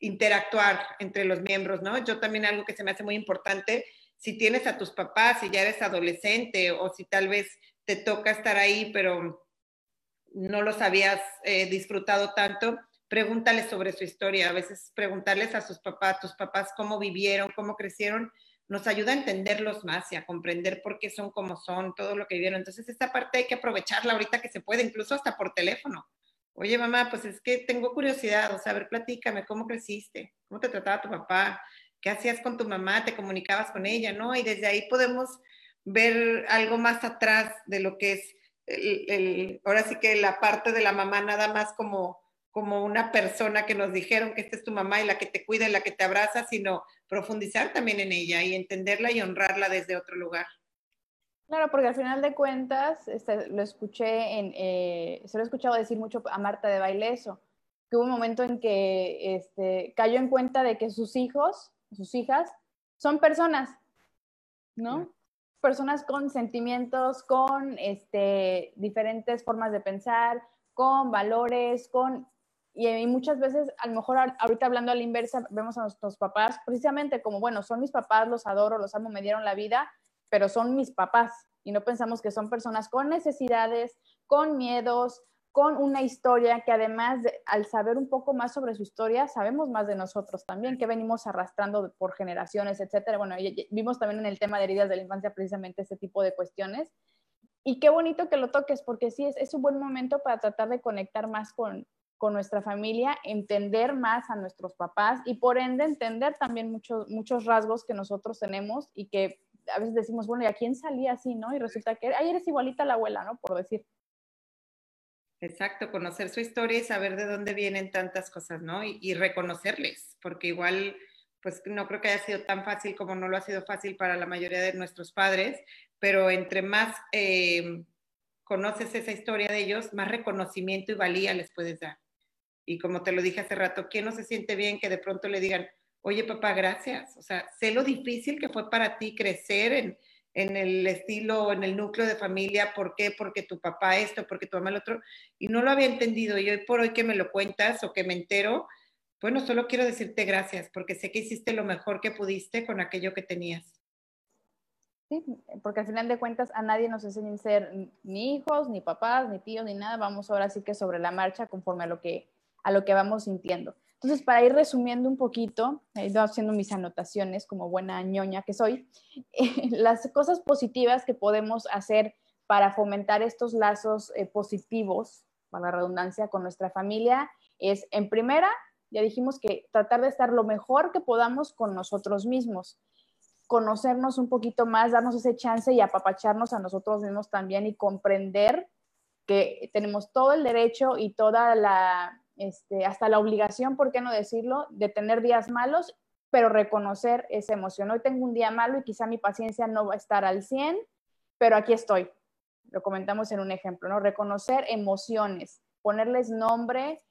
interactuar entre los miembros, ¿no? Yo también algo que se me hace muy importante, si tienes a tus papás, si ya eres adolescente o si tal vez te toca estar ahí, pero no los habías eh, disfrutado tanto, pregúntales sobre su historia. A veces preguntarles a sus papás, tus papás cómo vivieron, cómo crecieron, nos ayuda a entenderlos más y a comprender por qué son como son, todo lo que vivieron. Entonces, esta parte hay que aprovecharla ahorita que se puede, incluso hasta por teléfono. Oye, mamá, pues es que tengo curiosidad, o sea, a ver, platícame, ¿cómo creciste? ¿Cómo te trataba tu papá? ¿Qué hacías con tu mamá? ¿Te comunicabas con ella? ¿No? Y desde ahí podemos ver algo más atrás de lo que es el, ahora sí que la parte de la mamá nada más como, como una persona que nos dijeron que esta es tu mamá y la que te cuida y la que te abraza, sino profundizar también en ella y entenderla y honrarla desde otro lugar. Claro, porque al final de cuentas, este, lo escuché en, eh, se lo he escuchado decir mucho a Marta de baile eso, que hubo un momento en que este, cayó en cuenta de que sus hijos, sus hijas, son personas, ¿no? Personas con sentimientos, con este, diferentes formas de pensar, con valores, con... Y, muchas veces, a lo mejor ahorita hablando a la inversa, vemos a nuestros papás precisamente como, bueno, son mis papás, los adoro, los amo, me dieron la vida, pero son mis papás. Y no pensamos que son personas con necesidades, con miedos, con una historia que además, al saber un poco más sobre su historia, sabemos más de nosotros también, que venimos arrastrando por generaciones, etcétera. Bueno, vimos también en el tema de heridas de la infancia precisamente este tipo de cuestiones. Y qué bonito que lo toques, porque sí, es, es un buen momento para tratar de conectar más con, con nuestra familia, entender más a nuestros papás y por ende entender también muchos, muchos rasgos que nosotros tenemos y que a veces decimos, bueno, ¿y a quién salía así, no? Y resulta que, ahí eres igualita a la abuela, ¿no? Por decir. Exacto, conocer su historia y saber de dónde vienen tantas cosas, ¿no? Y, reconocerles, porque igual, pues no creo que haya sido tan fácil como no lo ha sido fácil para la mayoría de nuestros padres, pero entre más eh, conoces esa historia de ellos, más reconocimiento y valía les puedes dar. Y como te lo dije hace rato, ¿quién no se siente bien que de pronto le digan, oye papá, gracias? O sea, sé lo difícil que fue para ti crecer en, en el estilo, en el núcleo de familia, ¿por qué? Porque tu papá esto, porque tu mamá el otro, y no lo había entendido, y hoy por hoy que me lo cuentas o que me entero, bueno, solo quiero decirte gracias, porque sé que hiciste lo mejor que pudiste con aquello que tenías. Sí, porque al final de cuentas a nadie nos enseñan ser ni hijos, ni papás, ni tíos, ni nada, vamos ahora sí que sobre la marcha conforme a lo que, a lo que vamos sintiendo. Entonces, para ir resumiendo un poquito, he ido haciendo mis anotaciones como buena ñoña que soy, las cosas positivas que podemos hacer para fomentar estos lazos eh, positivos, para la redundancia, con nuestra familia es, en primera, ya dijimos que tratar de estar lo mejor que podamos con nosotros mismos, conocernos un poquito más, darnos ese chance y apapacharnos a nosotros mismos también y comprender que tenemos todo el derecho y toda la este, hasta la obligación, ¿por qué no decirlo?, de tener días malos, pero reconocer esa emoción. Hoy tengo un día malo y quizá mi paciencia no va a estar al 100, pero aquí estoy. Lo comentamos en un ejemplo, ¿no? Reconocer emociones, ponerles nombre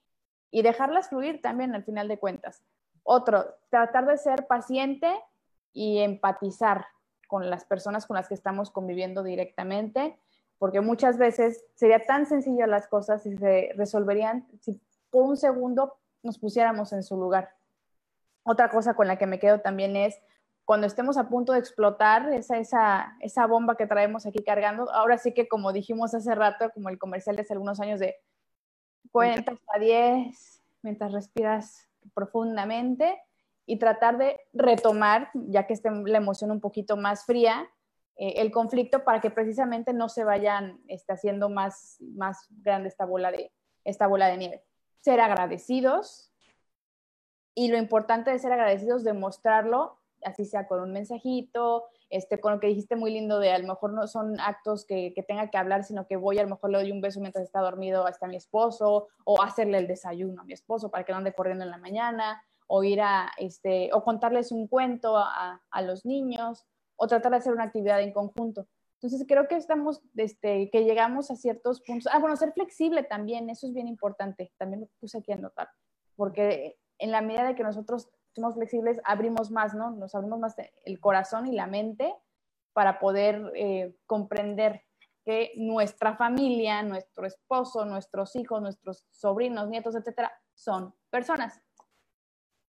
y dejarlas fluir también al final de cuentas. Otro, tratar de ser paciente y empatizar con las personas con las que estamos conviviendo directamente, porque muchas veces sería tan sencillo las cosas si se resolverían, si por un segundo nos pusiéramos en su lugar. Otra cosa con la que me quedo también es cuando estemos a punto de explotar esa, esa, esa bomba que traemos aquí cargando, ahora sí que como dijimos hace rato, como el comercial de hace algunos años de cuenta hasta 10 mientras respiras profundamente y tratar de retomar, ya que esté la emoción un poquito más fría, eh, el conflicto para que precisamente no se vayan este, haciendo más, más grande esta bola, de, esta bola de nieve ser agradecidos y lo importante de ser agradecidos, demostrarlo así sea con un mensajito, este, con lo que dijiste muy lindo de a lo mejor no son actos que, que, tenga que hablar, sino que voy a lo mejor le doy un beso mientras está dormido hasta mi esposo, o hacerle el desayuno a mi esposo para que no ande corriendo en la mañana, o ir a, este, o contarles un cuento a, a los niños, o tratar de hacer una actividad en conjunto. Entonces creo que estamos, este, que llegamos a ciertos puntos. Ah, bueno, ser flexible también, eso es bien importante. También lo puse aquí a notar, porque en la medida de que nosotros somos flexibles, abrimos más, ¿no? Nos abrimos más el corazón y la mente para poder eh, comprender que nuestra familia, nuestro esposo, nuestros hijos, nuestros sobrinos, nietos, etcétera, son personas.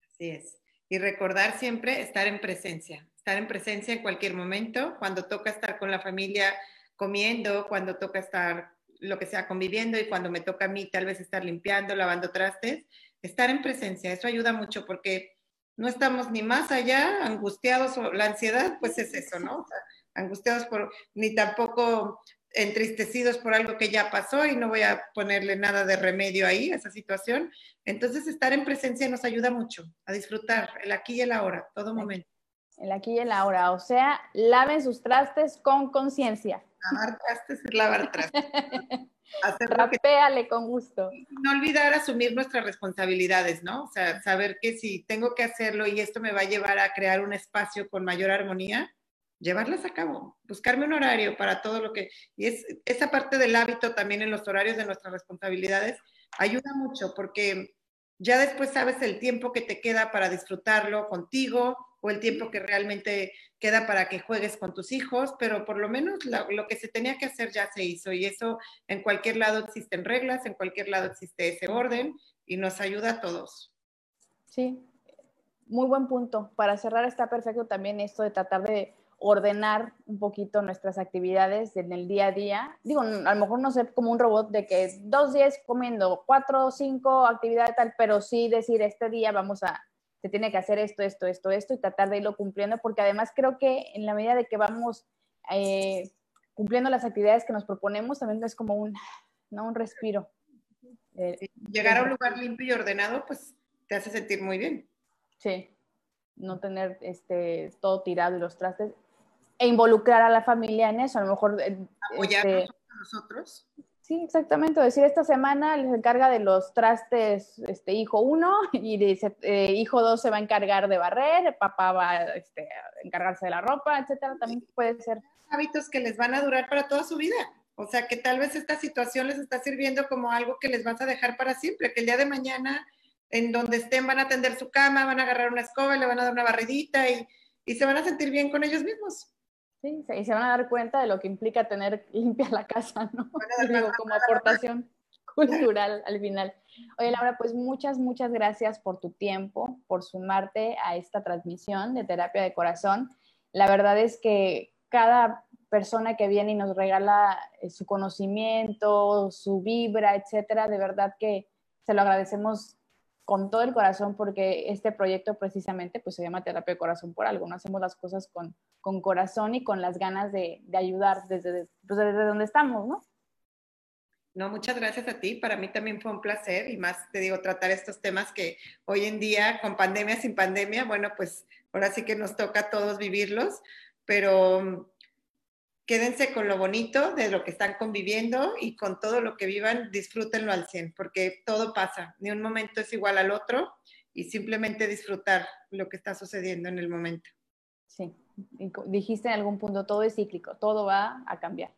Así es. Y recordar siempre estar en presencia estar en presencia en cualquier momento, cuando toca estar con la familia comiendo, cuando toca estar lo que sea conviviendo y cuando me toca a mí tal vez estar limpiando, lavando trastes, estar en presencia, eso ayuda mucho porque no estamos ni más allá angustiados o la ansiedad, pues es eso, ¿no? angustiados por, ni tampoco entristecidos por algo que ya pasó y no voy a ponerle nada de remedio ahí a esa situación. Entonces, estar en presencia nos ayuda mucho a disfrutar el aquí y el ahora, todo momento el aquí y el ahora. O sea, laven sus trastes con conciencia. Lavar trastes es lavar trastes. Rapéale con gusto. No olvidar asumir nuestras responsabilidades, ¿no? O sea, saber que si tengo que hacerlo y esto me va a llevar a crear un espacio con mayor armonía, llevarlas a cabo, buscarme un horario para todo lo que... Y es, esa parte del hábito también en los horarios de nuestras responsabilidades ayuda mucho porque ya después sabes el tiempo que te queda para disfrutarlo contigo, o el tiempo que realmente queda para que juegues con tus hijos, pero por lo menos lo, que se tenía que hacer ya se hizo y eso en cualquier lado existen reglas, en cualquier lado existe ese orden y nos ayuda a todos. Sí, muy buen punto. Para cerrar está perfecto también esto de tratar de ordenar un poquito nuestras actividades en el día a día. Digo, a lo mejor no ser como un robot de que dos días comiendo, cuatro o cinco actividades tal, pero sí decir, este día vamos a se tiene que hacer esto, esto, esto, esto y tratar de irlo cumpliendo, porque además creo que en la medida de que vamos eh, cumpliendo las actividades que nos proponemos, también es como un, ¿no? un respiro. Eh, llegar a un lugar limpio y ordenado, pues te hace sentir muy bien. Sí, no tener este, todo tirado y los trastes, e involucrar a la familia en eso, a lo mejor... Eh, Apoyarnos este, a nosotros. Sí, exactamente. Decir, esta semana les encarga de los trastes este, hijo uno y dice, eh, hijo dos se va a encargar de barrer, papá va este, a encargarse de la ropa, etcétera. También puede ser. Hábitos que les van a durar para toda su vida. O sea, que tal vez esta situación les está sirviendo como algo que les vas a dejar para siempre, que el día de mañana, en donde estén, van a atender su cama, van a agarrar una escoba, le van a dar una barridita y, y se van a sentir bien con ellos mismos. Sí, y se van a dar cuenta de lo que implica tener limpia la casa, ¿no? como aportación cultural al final. Oye, Laura, pues muchas, muchas gracias por tu tiempo, por sumarte a esta transmisión de terapia de corazón. La verdad es que cada persona que viene y nos regala eh, su conocimiento, su vibra, etcétera, de verdad que se lo agradecemos con todo el corazón porque este proyecto precisamente pues se llama terapia de corazón por algo, no hacemos las cosas con, con corazón y con las ganas de, de ayudar desde, pues, desde donde estamos, ¿no? No, muchas gracias a ti. Para mí también fue un placer y más te digo, tratar estos temas que hoy en día, con pandemia, sin pandemia, bueno, pues ahora sí que nos toca a todos vivirlos, pero quédense con lo bonito de lo que están conviviendo y con todo lo que vivan, disfrútenlo al 100, porque todo pasa, ni un momento es igual al otro y simplemente disfrutar lo que está sucediendo en el momento. Sí, dijiste en algún punto, todo es cíclico, todo va a cambiar,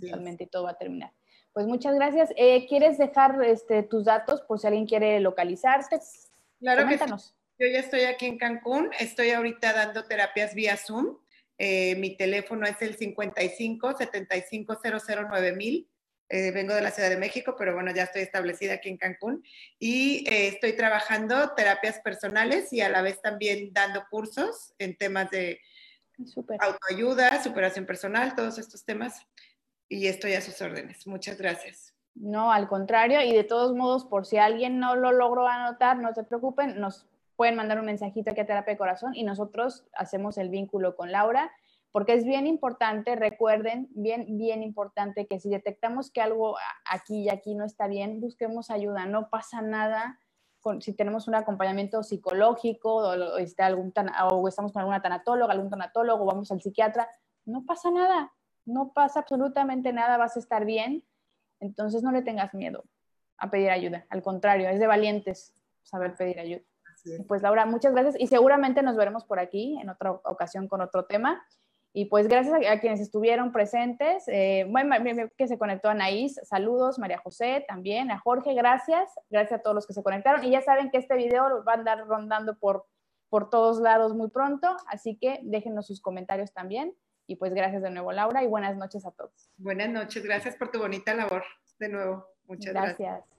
realmente y todo va a terminar. Pues muchas gracias. Eh, ¿Quieres dejar este, tus datos por si alguien quiere localizarte? Claro que sí. Yo ya estoy aquí en Cancún, estoy ahorita dando terapias vía Zoom eh, mi teléfono es el 55 75 9000. Eh, vengo de la Ciudad de México, pero bueno, ya estoy establecida aquí en Cancún y eh, estoy trabajando terapias personales y a la vez también dando cursos en temas de autoayuda, superación personal, todos estos temas. Y estoy a sus órdenes. Muchas gracias. No, al contrario, y de todos modos, por si alguien no lo logró anotar, no se preocupen, nos pueden mandar un mensajito aquí a Terapia de Corazón y nosotros hacemos el vínculo con Laura, porque es bien importante, recuerden, bien, bien importante que si detectamos que algo aquí y aquí no está bien, busquemos ayuda, no pasa nada si tenemos un acompañamiento psicológico o, este, algún o estamos con alguna tanatóloga, algún tanatólogo, vamos al psiquiatra, no pasa nada, no pasa absolutamente nada, vas a estar bien. Entonces no le tengas miedo a pedir ayuda, al contrario, es de valientes saber pedir ayuda. Pues Laura, muchas gracias y seguramente nos veremos por aquí en otra ocasión con otro tema. Y pues gracias a, quienes estuvieron presentes, eh, bueno, que se conectó Anaís, saludos, María José también, a Jorge, gracias, gracias a todos los que se conectaron. Y ya saben que este video va a andar rondando por, por todos lados muy pronto, así que déjenos sus comentarios también. Y pues gracias de nuevo, Laura, y buenas noches a todos. Buenas noches, gracias por tu bonita labor de nuevo. Muchas gracias.